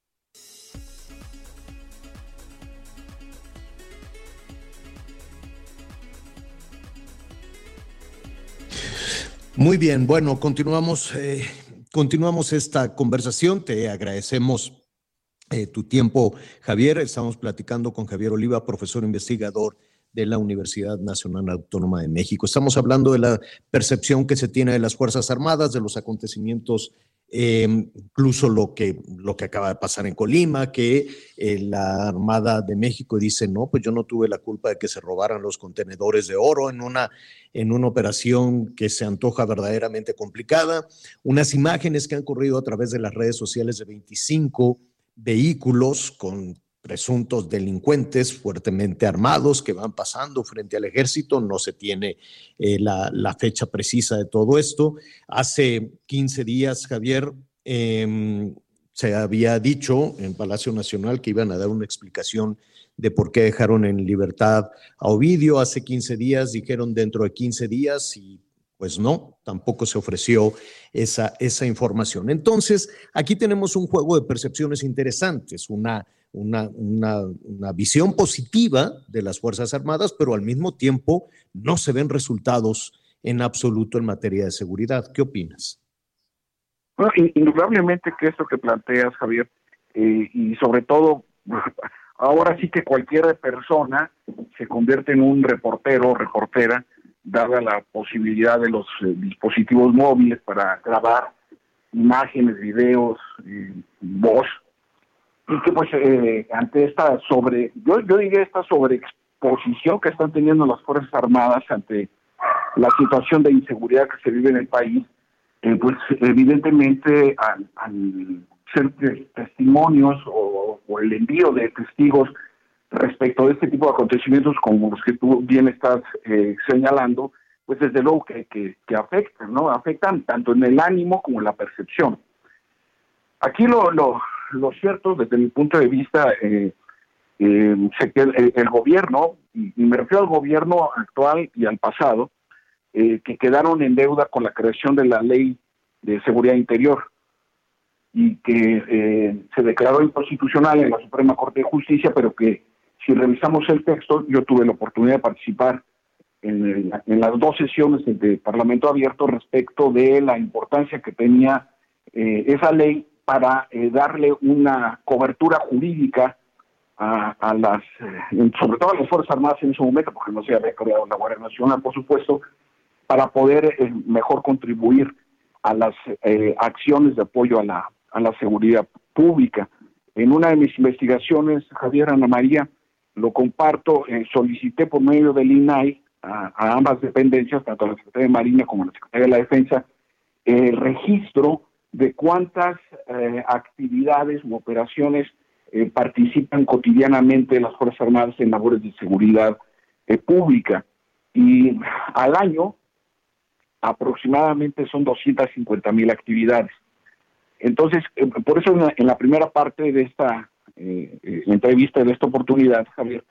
Muy bien, bueno, continuamos, eh, continuamos esta conversación. Te agradecemos eh, tu tiempo, Javier. Estamos platicando con Javier Oliva, profesor investigador de la Universidad Nacional Autónoma de México. Estamos hablando de la percepción que se tiene de las Fuerzas Armadas, de los acontecimientos eh, incluso lo que, lo que acaba de pasar en Colima, que eh, la Armada de México dice, no, pues yo no tuve la culpa de que se robaran los contenedores de oro en una, en una operación que se antoja verdaderamente complicada. Unas imágenes que han corrido a través de las redes sociales de 25 vehículos con presuntos delincuentes fuertemente armados que van pasando frente al ejército. No se tiene eh, la, fecha precisa de todo esto. Hace 15 días, Javier, em, se había dicho en Palacio Nacional que iban a dar una explicación de por qué dejaron en libertad a Ovidio. Hace 15 días dijeron dentro de 15 días y pues no, tampoco se ofreció esa, esa información. Entonces, aquí tenemos un juego de percepciones interesantes, una una, una, visión positiva de las Fuerzas Armadas, pero al mismo tiempo no se ven resultados en absoluto en materia de seguridad. ¿Qué opinas? Bueno, indudablemente que esto que planteas, Javier, eh, y sobre todo, *laughs* ahora sí que cualquier persona se convierte en un reportero o reportera, dada la posibilidad de los eh, dispositivos móviles para grabar imágenes, videos, eh, voz, y que pues eh, ante esta sobre, yo, yo diría esta sobreexposición que están teniendo las Fuerzas Armadas ante la situación de inseguridad que se vive en el país, eh, pues evidentemente al, ser testimonios o, el envío de testigos respecto de este tipo de acontecimientos como los que tú bien estás eh, señalando, pues desde luego que, que, afectan, ¿no? Afectan tanto en el ánimo como en la percepción. Aquí lo, lo, lo cierto, desde mi punto de vista, eh, eh, el, el, gobierno, y me refiero al gobierno actual y al pasado, eh, que quedaron en deuda con la creación de la ley de seguridad interior y que eh, se declaró inconstitucional en la Suprema Corte de Justicia, pero que si revisamos el texto, yo tuve la oportunidad de participar en, las dos sesiones de Parlamento Abierto respecto de la importancia que tenía eh, esa ley para eh, darle una cobertura jurídica a, las, eh, sobre todo a las Fuerzas Armadas en ese momento, porque no se había creado la Guardia Nacional, por supuesto, para poder mejor contribuir a las acciones de apoyo a la, a la seguridad pública. En una de mis investigaciones, Javier Ana María, lo comparto, solicité por medio del INAI a, ambas dependencias, tanto a la Secretaría de Marina como a la Secretaría de la Defensa, el registro de cuántas eh, actividades u operaciones eh, participan cotidianamente las Fuerzas Armadas en labores de seguridad eh, pública. Y al año aproximadamente son 250 mil actividades. Entonces, por eso en la, primera parte de esta entrevista, de esta oportunidad, Javier,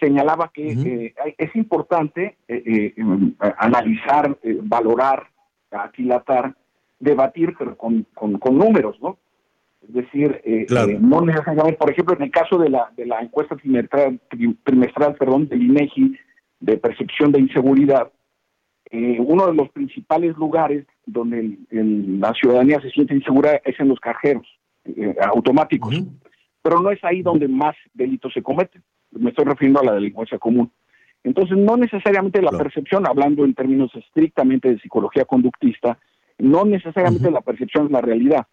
señalaba que eh, es importante eh, eh, em, analizar, valorar, aquilatar, debatir, pero con, con, números, ¿no? Es decir, no necesariamente, por ejemplo, en el caso de la, de la encuesta trimestral, trimestral perdón, del INEGI de percepción de inseguridad, uno de los principales lugares donde la ciudadanía se siente insegura es en los cajeros automáticos, pero no es ahí donde más delitos se cometen. Me estoy refiriendo a la delincuencia común. Entonces, no necesariamente la percepción, hablando en términos estrictamente de psicología conductista, no necesariamente la percepción es la realidad.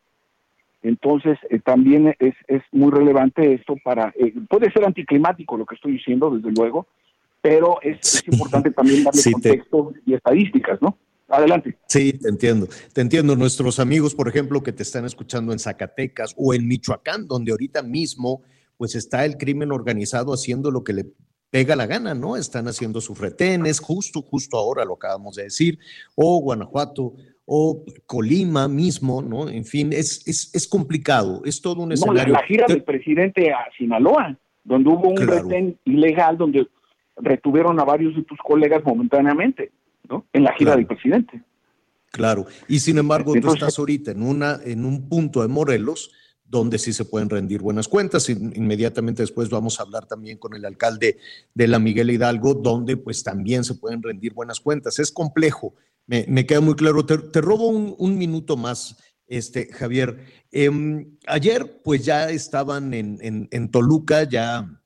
Entonces, eh, también es, es muy relevante esto para, eh, puede ser anticlimático lo que estoy diciendo, desde luego, pero es, importante también darle contexto y estadísticas, ¿no? Adelante. Sí, te entiendo. Te entiendo. Nuestros amigos, por ejemplo, que te están escuchando en Zacatecas o en Michoacán, donde ahorita mismo pues está el crimen organizado haciendo lo que le pega la gana, ¿no? Están haciendo sus retenes, justo, justo ahora lo acabamos de decir, o Guanajuato, o Colima mismo, ¿no? En fin, es, es, complicado, es todo un escenario. La, gira del presidente a Sinaloa, donde hubo un retén ilegal, donde retuvieron a varios de tus colegas momentáneamente, ¿no? En la gira del presidente. Claro, y sin embargo tú estás ahorita en, una, en un punto de Morelos donde sí se pueden rendir buenas cuentas. Inmediatamente después vamos a hablar también con el alcalde de la Miguel Hidalgo, donde pues también se pueden rendir buenas cuentas. Es complejo, me, queda muy claro. Te, robo un, minuto más, este, Javier. Em, ayer pues ya estaban en, en, Toluca, ya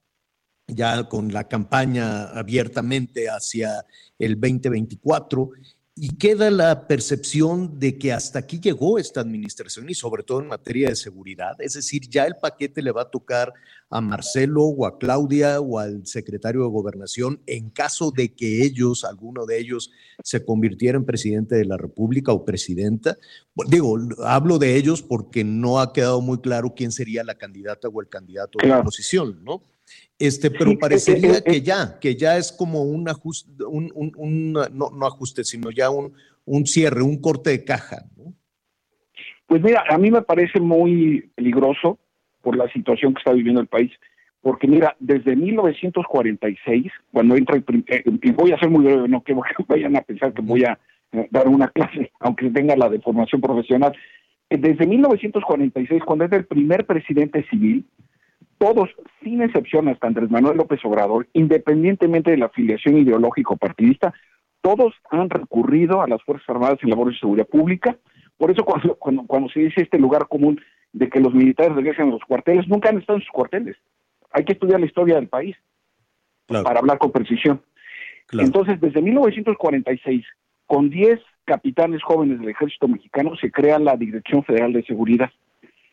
ya con la campaña abiertamente hacia el 2024 y queda la percepción de que hasta aquí llegó esta administración y sobre todo en materia de seguridad. Es decir, ya el paquete le va a tocar a Marcelo o a Claudia o al secretario de gobernación en caso de que ellos, alguno de ellos, se convirtiera en presidente de la República o presidenta. Digo, hablo de ellos porque no ha quedado muy claro quién sería la candidata o el candidato de la oposición, ¿no? Este, pero parecería que ya, que ya es como un ajuste, un, no, ajuste, sino ya un, un cierre, un corte de caja. ¿no? Pues mira, a mí me parece muy peligroso por la situación que está viviendo el país, porque mira, desde 1946, cuando entra el eh, y voy a ser muy breve, no que *laughs* vayan a pensar que voy a eh, dar una clase, *laughs* aunque tenga la de formación profesional, desde 1946, cuando entra el primer presidente civil, todos, sin excepción, hasta Andrés Manuel López Obrador, independientemente de la afiliación ideológico partidista, todos han recurrido a las Fuerzas Armadas en labores de seguridad pública. Por eso cuando, cuando, cuando se dice este lugar común de que los militares regresen a los cuarteles, nunca han estado en sus cuarteles. Hay que estudiar la historia del país para hablar con precisión. Entonces, desde 1946, con 10 capitanes jóvenes del ejército mexicano, se crea la Dirección Federal de Seguridad,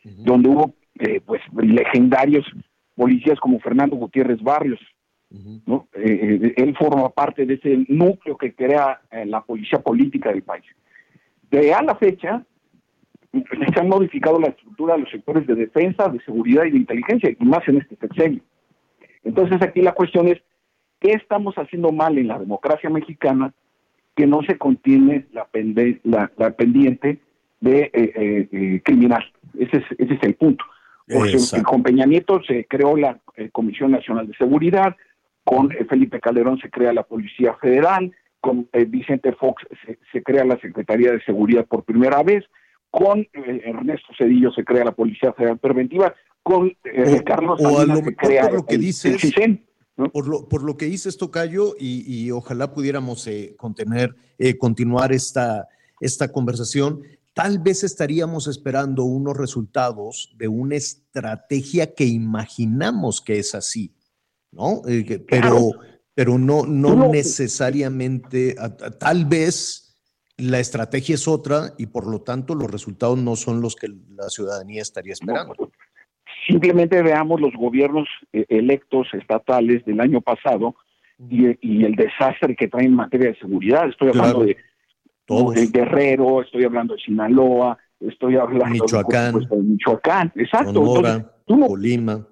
donde hubo eh, pues legendarios policías como Fernando Gutiérrez Barrios. ¿no? Eh, eh, él forma parte de ese núcleo que crea la policía política del país. De a la fecha, se han modificado la estructura de los sectores de defensa, de seguridad y de inteligencia, y más en este sexenio. Entonces aquí la cuestión es, ¿qué estamos haciendo mal en la democracia mexicana que no se contiene la, la, pendiente de eh, eh, eh, criminal? Ese es, ese es el punto. Porque con Peña Nieto se creó la Comisión Nacional de Seguridad, con Felipe Calderón se crea la Policía Federal, con Vicente Fox se, se, crea la Secretaría de Seguridad por primera vez, con Ernesto Cedillo se crea la Policía Federal Preventiva, con eh, Carlos o a lo mejor por lo que dices, por, lo, por lo que dices, Tocayo, y, y ojalá pudiéramos eh, contener, eh, continuar esta, esta conversación, tal vez estaríamos esperando unos resultados de una estrategia que imaginamos que es así, ¿no? pero, pero no, no necesariamente, tal vez la estrategia es otra y por lo tanto los resultados no son los que la ciudadanía estaría esperando. Simplemente veamos los gobiernos eh, electos estatales del año pasado y, el desastre que traen en materia de seguridad. Estoy hablando de, Guerrero, estoy hablando de Sinaloa, estoy hablando Michoacán, de, Michoacán, exacto. Sonora, Colima,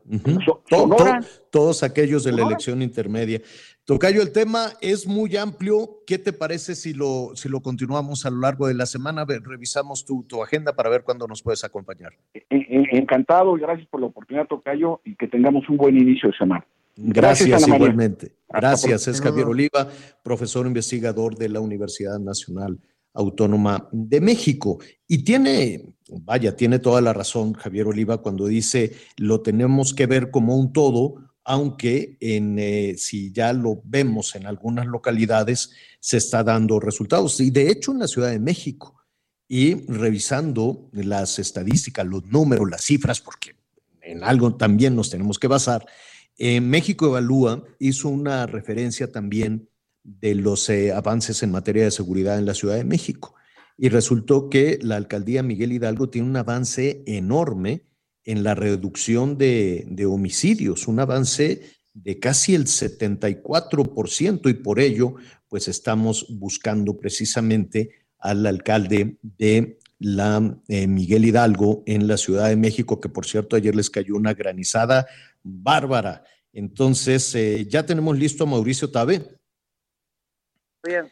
todos aquellos de la elección intermedia. Tocayo, el tema es muy amplio. ¿Qué te parece si lo, si lo continuamos a lo largo de la semana? Revisamos tu, tu agenda para ver cuándo nos puedes acompañar. E, e, encantado, gracias por la oportunidad, Tocayo, y que tengamos un buen inicio de semana. Gracias, igualmente. Gracias, es Javier Oliva, profesor investigador de la Universidad Nacional Autónoma de México. Y tiene, vaya, tiene toda la razón Javier Oliva cuando dice lo tenemos que ver como un todo aunque en, eh, si ya lo vemos en algunas localidades, se está dando resultados. Y de hecho en la Ciudad de México, y revisando las estadísticas, los números, las cifras, porque en algo también nos tenemos que basar, eh, México Evalúa hizo una referencia también de los eh, avances en materia de seguridad en la Ciudad de México. Y resultó que la alcaldía Miguel Hidalgo tiene un avance enorme en la reducción de, homicidios, un avance de casi el 74% y por ello pues estamos buscando precisamente al alcalde de la eh, Miguel Hidalgo en la Ciudad de México, que por cierto ayer les cayó una granizada bárbara. Entonces, eh, ya tenemos listo a Mauricio Tabe. Bien.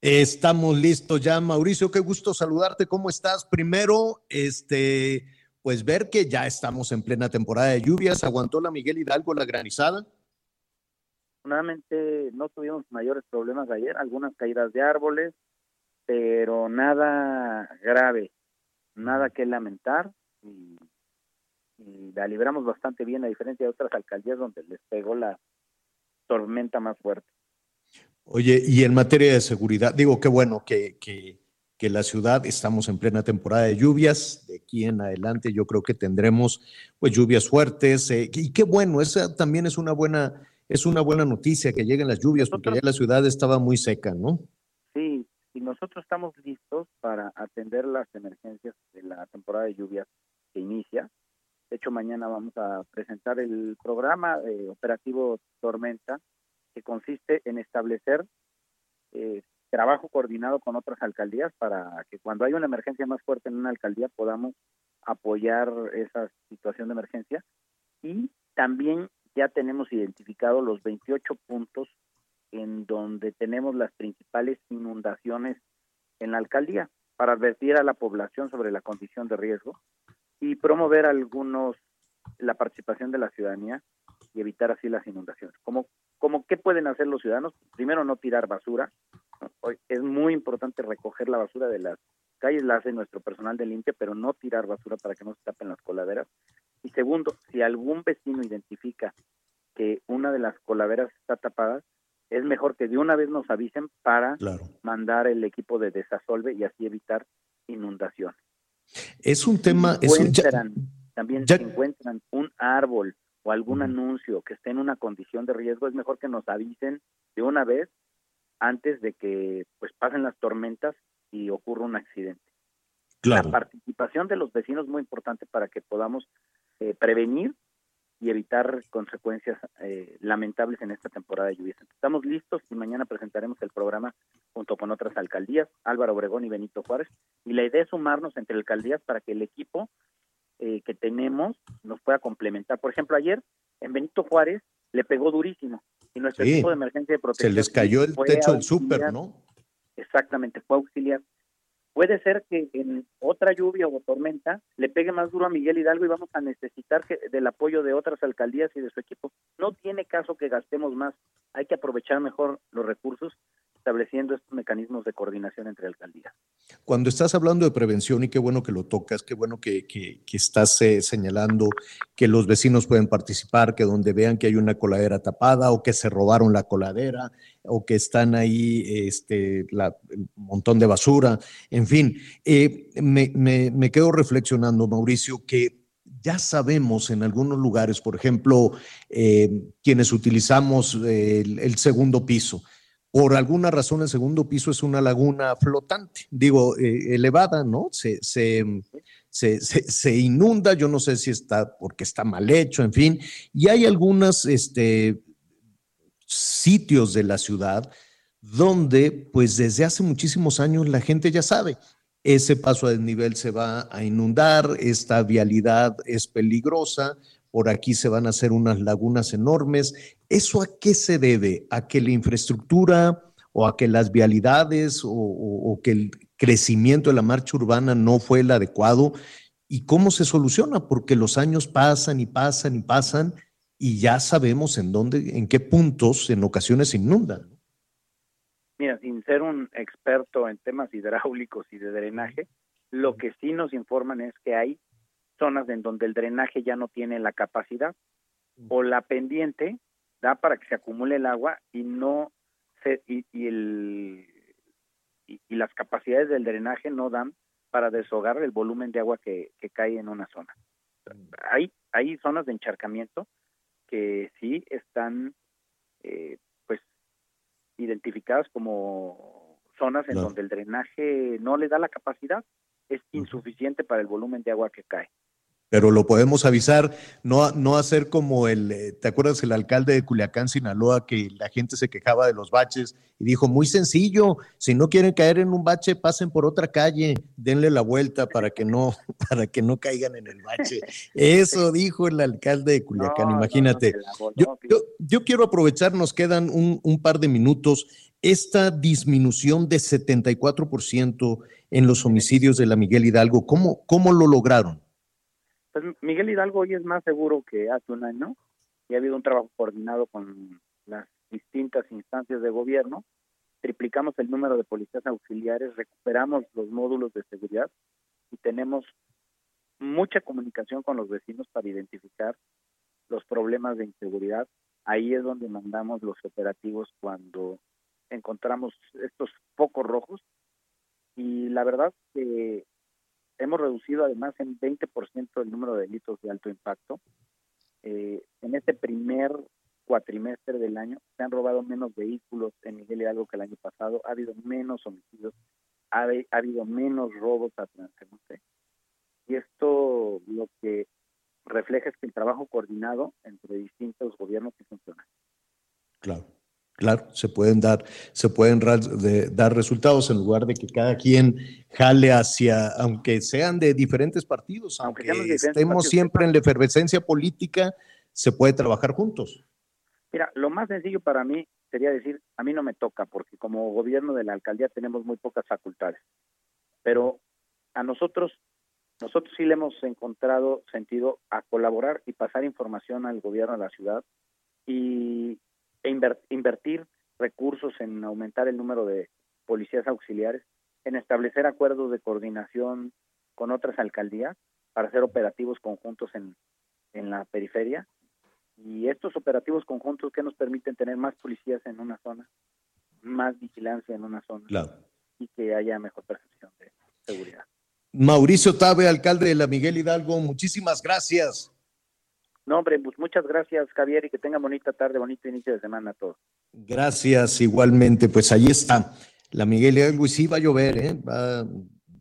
Estamos listos ya, Mauricio, qué gusto saludarte. ¿Cómo estás? Primero, este, pues ver que ya estamos en plena temporada de lluvias. ¿Aguantó la Miguel Hidalgo la granizada? Nuevamente no tuvimos mayores problemas ayer, algunas caídas de árboles, pero nada grave, nada que lamentar y, la libramos bastante bien a diferencia de otras alcaldías donde les pegó la tormenta más fuerte. Oye, y en materia de seguridad, digo, qué bueno que, que que la ciudad estamos en plena temporada de lluvias. De aquí en adelante yo creo que tendremos pues lluvias fuertes eh, y qué bueno, esa también es una buena es una buena noticia que lleguen las lluvias porque ya la ciudad estaba muy seca, ¿no? Sí, y nosotros estamos listos para atender las emergencias de la temporada de lluvias que inicia. De hecho, mañana vamos a presentar el programa eh, operativo Tormenta, que consiste en establecer eh, trabajo coordinado con otras alcaldías para que cuando hay una emergencia más fuerte en una alcaldía podamos apoyar esa situación de emergencia y también ya tenemos identificado los 28 puntos en donde tenemos las principales inundaciones en la alcaldía para advertir a la población sobre la condición de riesgo y promover algunos la participación de la ciudadanía y evitar así las inundaciones. ¿Cómo, cómo qué pueden hacer los ciudadanos? Primero no tirar basura, es muy importante recoger la basura de las calles, la hace nuestro personal de limpia, pero no tirar basura para que no se tapen las coladeras. Y segundo, si algún vecino identifica que una de las coladeras está tapada, es mejor que de una vez nos avisen para mandar el equipo de desasolve y así evitar inundación. Es un tema... es un, también si encuentran un árbol o algún anuncio que esté en una condición de riesgo, es mejor que nos avisen de una vez antes de que pues pasen las tormentas y ocurra un accidente. La participación de los vecinos es muy importante para que podamos eh, prevenir y evitar consecuencias eh, lamentables en esta temporada de lluvias. Estamos listos y mañana presentaremos el programa junto con otras alcaldías, Álvaro Obregón y Benito Juárez, y la idea es sumarnos entre alcaldías para que el equipo eh, que tenemos nos pueda complementar. Por ejemplo, ayer en Benito Juárez le pegó durísimo y nuestro equipo de emergencia de protección se les cayó el techo del súper, ¿no? Exactamente, fue auxiliar Puede ser que en otra lluvia o tormenta le pegue más duro a Miguel Hidalgo y vamos a necesitar que, del apoyo de otras alcaldías y de su equipo. No tiene caso que gastemos más, hay que aprovechar mejor los recursos estableciendo estos mecanismos de coordinación entre alcaldías. Cuando estás hablando de prevención, y qué bueno que lo tocas, qué bueno que, que, estás eh, señalando que los vecinos pueden participar, que donde vean que hay una coladera tapada o que se robaron la coladera o que están ahí este, el montón de basura, en fin, eh, me, me quedo reflexionando, Mauricio, que ya sabemos en algunos lugares, por ejemplo, eh, quienes utilizamos el, segundo piso, por alguna razón el segundo piso es una laguna flotante, digo, eh, elevada, ¿no? Se, se, inunda, yo no sé si está porque está mal hecho, en fin, y hay algunos este, sitios de la ciudad donde pues desde hace muchísimos años la gente ya sabe, ese paso a desnivel se va a inundar, esta vialidad es peligrosa, por aquí se van a hacer unas lagunas enormes. ¿Eso a qué se debe? ¿A que la infraestructura o a que las vialidades o, que el crecimiento de la marcha urbana no fue el adecuado? ¿Y cómo se soluciona? Porque los años pasan y pasan y pasan y ya sabemos en dónde, en qué puntos en ocasiones se inundan. Mira, sin ser un experto en temas hidráulicos y de drenaje, lo que sí nos informan es que hay zonas en donde el drenaje ya no tiene la capacidad o la pendiente da para que se acumule el agua y no se y, el y, las capacidades del drenaje no dan para deshogar el volumen de agua que, cae en una zona. Hay hay zonas de encharcamiento que sí están eh, pues identificadas como zonas en donde el drenaje no le da la capacidad, es insuficiente para el volumen de agua que cae pero lo podemos avisar, no, no hacer como el, eh, ¿te acuerdas el alcalde de Culiacán, Sinaloa, que la gente se quejaba de los baches y dijo, muy sencillo, si no quieren caer en un bache, pasen por otra calle, denle la vuelta para que no, *laughs* para que no caigan en el bache. *laughs* Eso dijo el alcalde de Culiacán, imagínate. yo, yo, quiero aprovechar, nos quedan un, un par de minutos, esta disminución de 74% en los homicidios de la Miguel Hidalgo, ¿cómo, cómo lo lograron? Pues Miguel Hidalgo hoy es más seguro que hace un año y ha habido un trabajo coordinado con las distintas instancias de gobierno. Triplicamos el número de policías auxiliares, recuperamos los módulos de seguridad y tenemos mucha comunicación con los vecinos para identificar los problemas de inseguridad. Ahí es donde mandamos los operativos cuando encontramos estos focos rojos y la verdad que Hemos reducido además en 20% el número de delitos de alto impacto. Eh, en este primer cuatrimestre del año se han robado menos vehículos en Miguel Hidalgo que el año pasado, ha habido menos homicidios, ha, habido menos robos a transeúnte. Y esto lo que refleja es que el trabajo coordinado entre distintos gobiernos sí funciona. Claro. Claro, se pueden dar, se pueden dar resultados en lugar de que cada quien jale hacia, aunque sean de diferentes partidos, aunque, estemos siempre en la efervescencia política, se puede trabajar juntos. Mira, lo más sencillo para mí sería decir, a mí no me toca, porque como gobierno de la alcaldía tenemos muy pocas facultades, pero a nosotros, nosotros sí le hemos encontrado sentido a colaborar y pasar información al gobierno de la ciudad y e invertir recursos en aumentar el número de policías auxiliares, en establecer acuerdos de coordinación con otras alcaldías para hacer operativos conjuntos en, en la periferia Y estos operativos conjuntos que nos permiten tener más policías en una zona, más vigilancia en una zona y que haya mejor percepción de seguridad. Mauricio Tabe, alcalde de la Miguel Hidalgo, muchísimas gracias. No, hombre, pues muchas gracias, Javier, y que tenga bonita tarde, bonito inicio de semana a todos. Gracias, igualmente. Pues ahí está la Miguel Hidalgo, y sí va a llover, ¿eh? Va,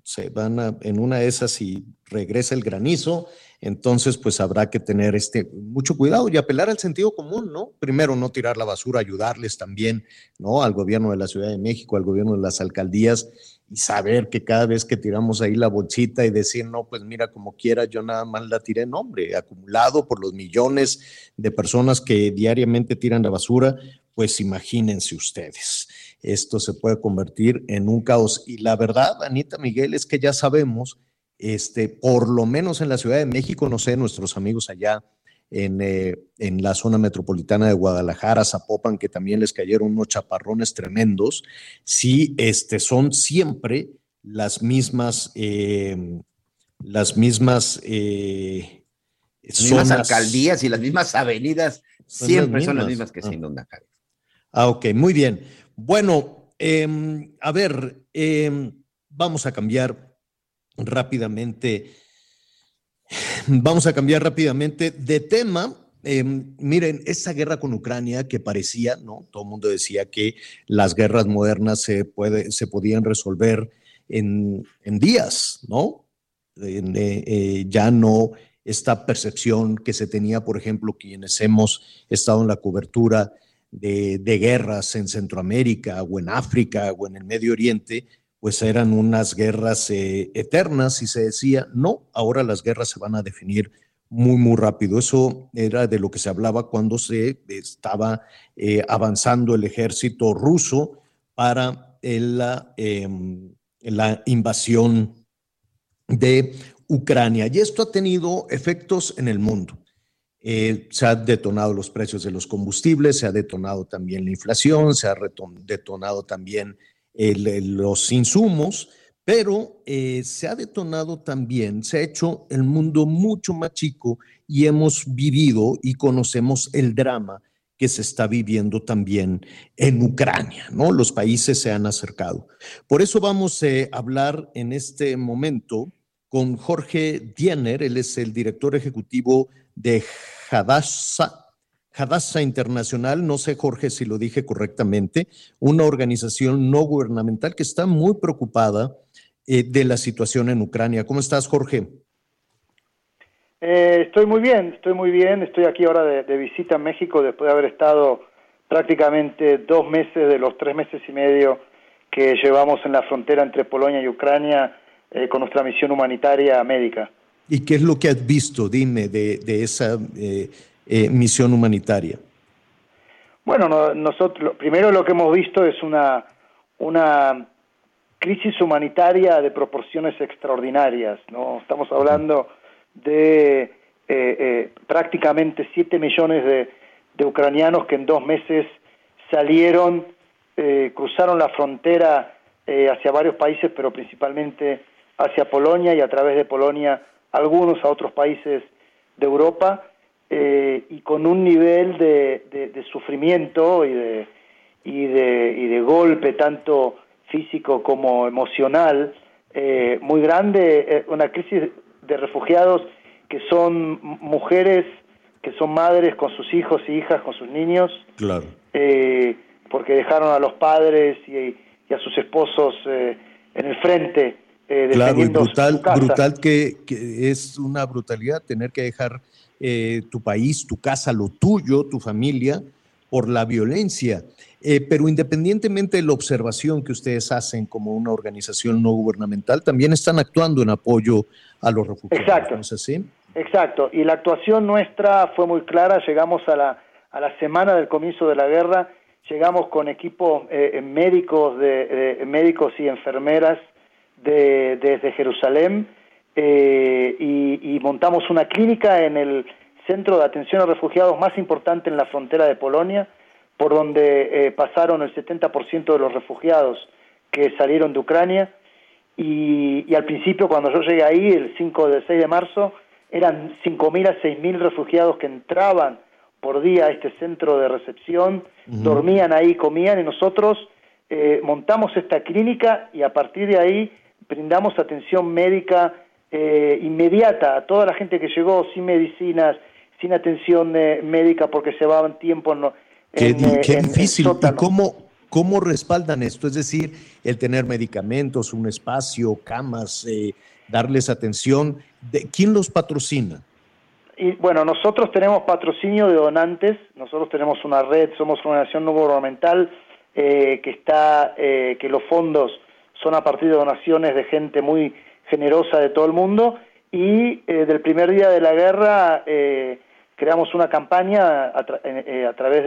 se van en una de esas y regresa el granizo, entonces pues habrá que tener este mucho cuidado y apelar al sentido común, ¿no? Primero no tirar la basura, ayudarles también, ¿no? Al gobierno de la Ciudad de México, al gobierno de las alcaldías y saber que cada vez que tiramos ahí la bolsita y decir, no, pues mira, como quiera, yo nada más la tiré, no, hombre, acumulado por los millones de personas que diariamente tiran la basura, pues imagínense ustedes, esto se puede convertir en un caos. Y la verdad, Anita Miguel, es que ya sabemos, este, por lo menos en la Ciudad de México, no sé, nuestros amigos allá en, eh, en, la zona metropolitana de Guadalajara, Zapopan, que también les cayeron unos chaparrones tremendos, sí este, son siempre las mismas, eh, las mismas, eh, las mismas alcaldías y las mismas avenidas siempre son las mismas que se inundan. Ah, ok, muy bien. Bueno, em, a ver, em, vamos a cambiar rápidamente Vamos a cambiar rápidamente de tema. Em, miren, esa guerra con Ucrania que parecía, ¿no? Todo el mundo decía que las guerras modernas se, puede, se podían resolver en, días, ¿no? Eh, eh, ya no esta percepción que se tenía, por ejemplo, quienes hemos estado en la cobertura de, guerras en Centroamérica o en África o en el Medio Oriente, pues eran unas guerras eh, eternas y se decía, no, ahora las guerras se van a definir muy, muy rápido. Eso era de lo que se hablaba cuando se estaba eh, avanzando el ejército ruso para la, em, la invasión de Ucrania. Y esto ha tenido efectos en el mundo. Eh, se han detonado los precios de los combustibles, se ha detonado también la inflación, se ha detonado también los insumos, pero eh, se ha detonado también, se ha hecho el mundo mucho más chico y hemos vivido y conocemos el drama que se está viviendo también en Ucrania, ¿no? Los países se han acercado. Por eso vamos a hablar en este momento con Jorge Diener, él es el director ejecutivo de Hadassah Hadassah Internacional, no sé Jorge si lo dije correctamente, una organización no gubernamental que está muy preocupada eh, de la situación en Ucrania. ¿Cómo estás, Jorge? Eh, estoy muy bien, estoy muy bien. Estoy aquí ahora de, visita en México después de haber estado prácticamente dos meses de los tres meses y medio que llevamos en la frontera entre Polonia y Ucrania eh, con nuestra misión humanitaria médica. ¿Y qué es lo que has visto, dime, de, de esa eh, misión humanitaria? Bueno, nosotros primero lo que hemos visto es una, una crisis humanitaria de proporciones extraordinarias. ¿no? Estamos hablando de eh, eh, prácticamente 7 millones de, de, ucranianos que en dos meses salieron, cruzaron la frontera hacia varios países, pero principalmente hacia Polonia y a través de Polonia algunos a otros países de Europa eh, y con un nivel de, de, sufrimiento y de, y, de, y de golpe tanto físico como emocional eh, muy grande, eh, una crisis de refugiados que son mujeres, que son madres con sus hijos y hijas, con sus niños, claro. porque dejaron a los padres y, a sus esposos en el frente. Claro, y brutal, brutal que, que es una brutalidad tener que dejar eh, tu país, tu casa, lo tuyo, tu familia, por la violencia. Eh, pero independientemente de la observación que ustedes hacen como una organización no gubernamental, también están actuando en apoyo a los refugiados. Exacto. ¿no es así? Exacto. Y la actuación nuestra fue muy clara. Llegamos a la, a la semana del comienzo de la guerra, llegamos con equipos eh, médicos, de, médicos y enfermeras de, desde Jerusalén eh, y, montamos una clínica en el centro de atención a refugiados más importante en la frontera de Polonia, por donde eh, pasaron el 70% de los refugiados que salieron de Ucrania. Y, al principio, cuando yo llegué ahí, el 5 del 6 de marzo, eran 5.000 a 6.000 refugiados que entraban por día a este centro de recepción, dormían ahí, comían y nosotros eh, montamos esta clínica y a partir de ahí brindamos atención médica eh, inmediata a toda la gente que llegó sin medicinas, sin atención eh, médica porque se llevaban tiempo en, Qué, en, eh, qué en- difícil. ¿Y cómo, cómo respaldan esto? Es decir, el tener medicamentos, un espacio, camas, eh, darles atención. ¿De, ¿Quién los patrocina? Y bueno, nosotros tenemos patrocinio de donantes, nosotros tenemos una red, somos una organización no gubernamental eh, que está, eh, que los fondos son a partir de donaciones de gente muy generosa de todo el mundo y eh, del primer día de la guerra eh, creamos una campaña a, eh, través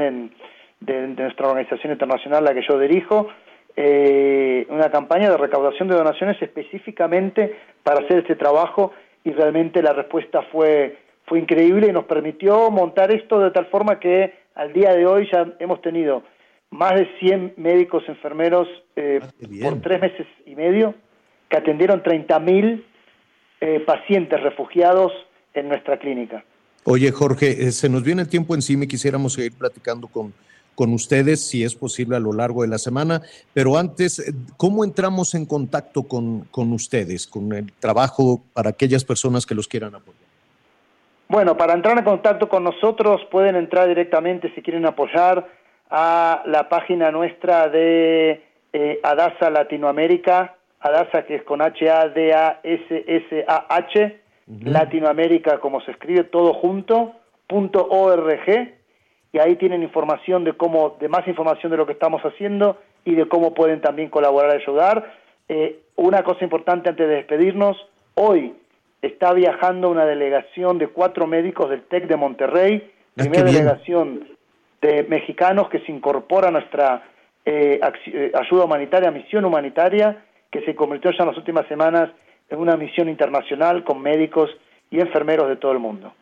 de nuestra organización internacional, la que yo dirijo, eh, una campaña de recaudación de donaciones específicamente para hacer este trabajo y realmente la respuesta fue, fue increíble y nos permitió montar esto de tal forma que al día de hoy ya hemos tenido más de 100 médicos, enfermeros eh, por tres meses y medio que atendieron 30.000 eh, pacientes refugiados en nuestra clínica. Oye, Jorge, eh, se nos viene el tiempo encima y quisiéramos seguir platicando con, con ustedes, si es posible, a lo largo de la semana. Pero antes, eh, ¿cómo entramos en contacto con, con ustedes, con el trabajo para aquellas personas que los quieran apoyar? Bueno, para entrar en contacto con nosotros pueden entrar directamente si quieren apoyar a la página nuestra de eh, Adasa Latinoamérica, Adasa que es con H-A-D-A-S-S-A-H, Latinoamérica como se escribe todo junto, punto .org, y ahí tienen información de cómo, de más información de lo que estamos haciendo y de cómo pueden también colaborar y ayudar. Eh, una cosa importante antes de despedirnos, hoy está viajando una delegación de cuatro médicos del TEC de Monterrey, primera qué bien. delegación de mexicanos que se incorpora a nuestra eh, eh, ayuda humanitaria, misión humanitaria, que se convirtió ya en las últimas semanas en una misión internacional con médicos y enfermeros de todo el mundo.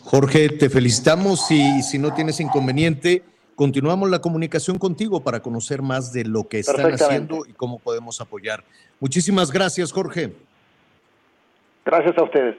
Jorge, te felicitamos y si no tienes inconveniente, continuamos la comunicación contigo para conocer más de lo que están haciendo y cómo podemos apoyar. Muchísimas gracias, Jorge. Gracias a ustedes.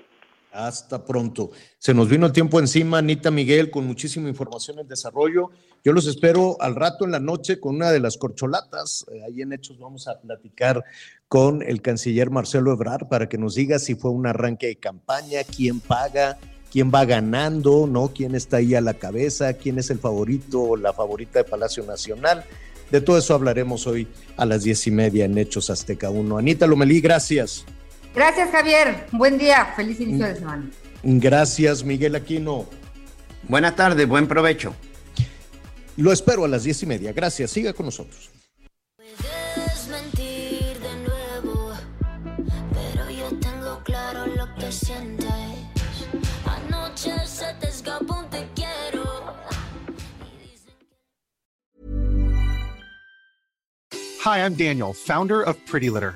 Hasta pronto. Se nos vino el tiempo encima, Anita Miguel, con muchísima información en desarrollo. Yo los espero al rato en la noche con una de las corcholatas. Eh, ahí en Hechos vamos a platicar con el canciller Marcelo Ebrard para que nos diga si fue un arranque de campaña, quién paga, quién va ganando, ¿no? ¿Quién está ahí a la cabeza? ¿Quién es el favorito o la favorita de Palacio Nacional? De todo eso hablaremos hoy a las diez y media en Hechos Azteca 1. Anita Lomelí, gracias. Gracias, Javier. Buen día. Feliz inicio de semana. Gracias, Miguel Aquino. Buena tarde, buen provecho. Lo espero a las diez y media. Gracias. Siga con nosotros. Puedes mentir de nuevo, pero yo tengo claro lo que sientes. Anoche se te escapó un te quiero. Hi, I'm Daniel, founder of Pretty Litter.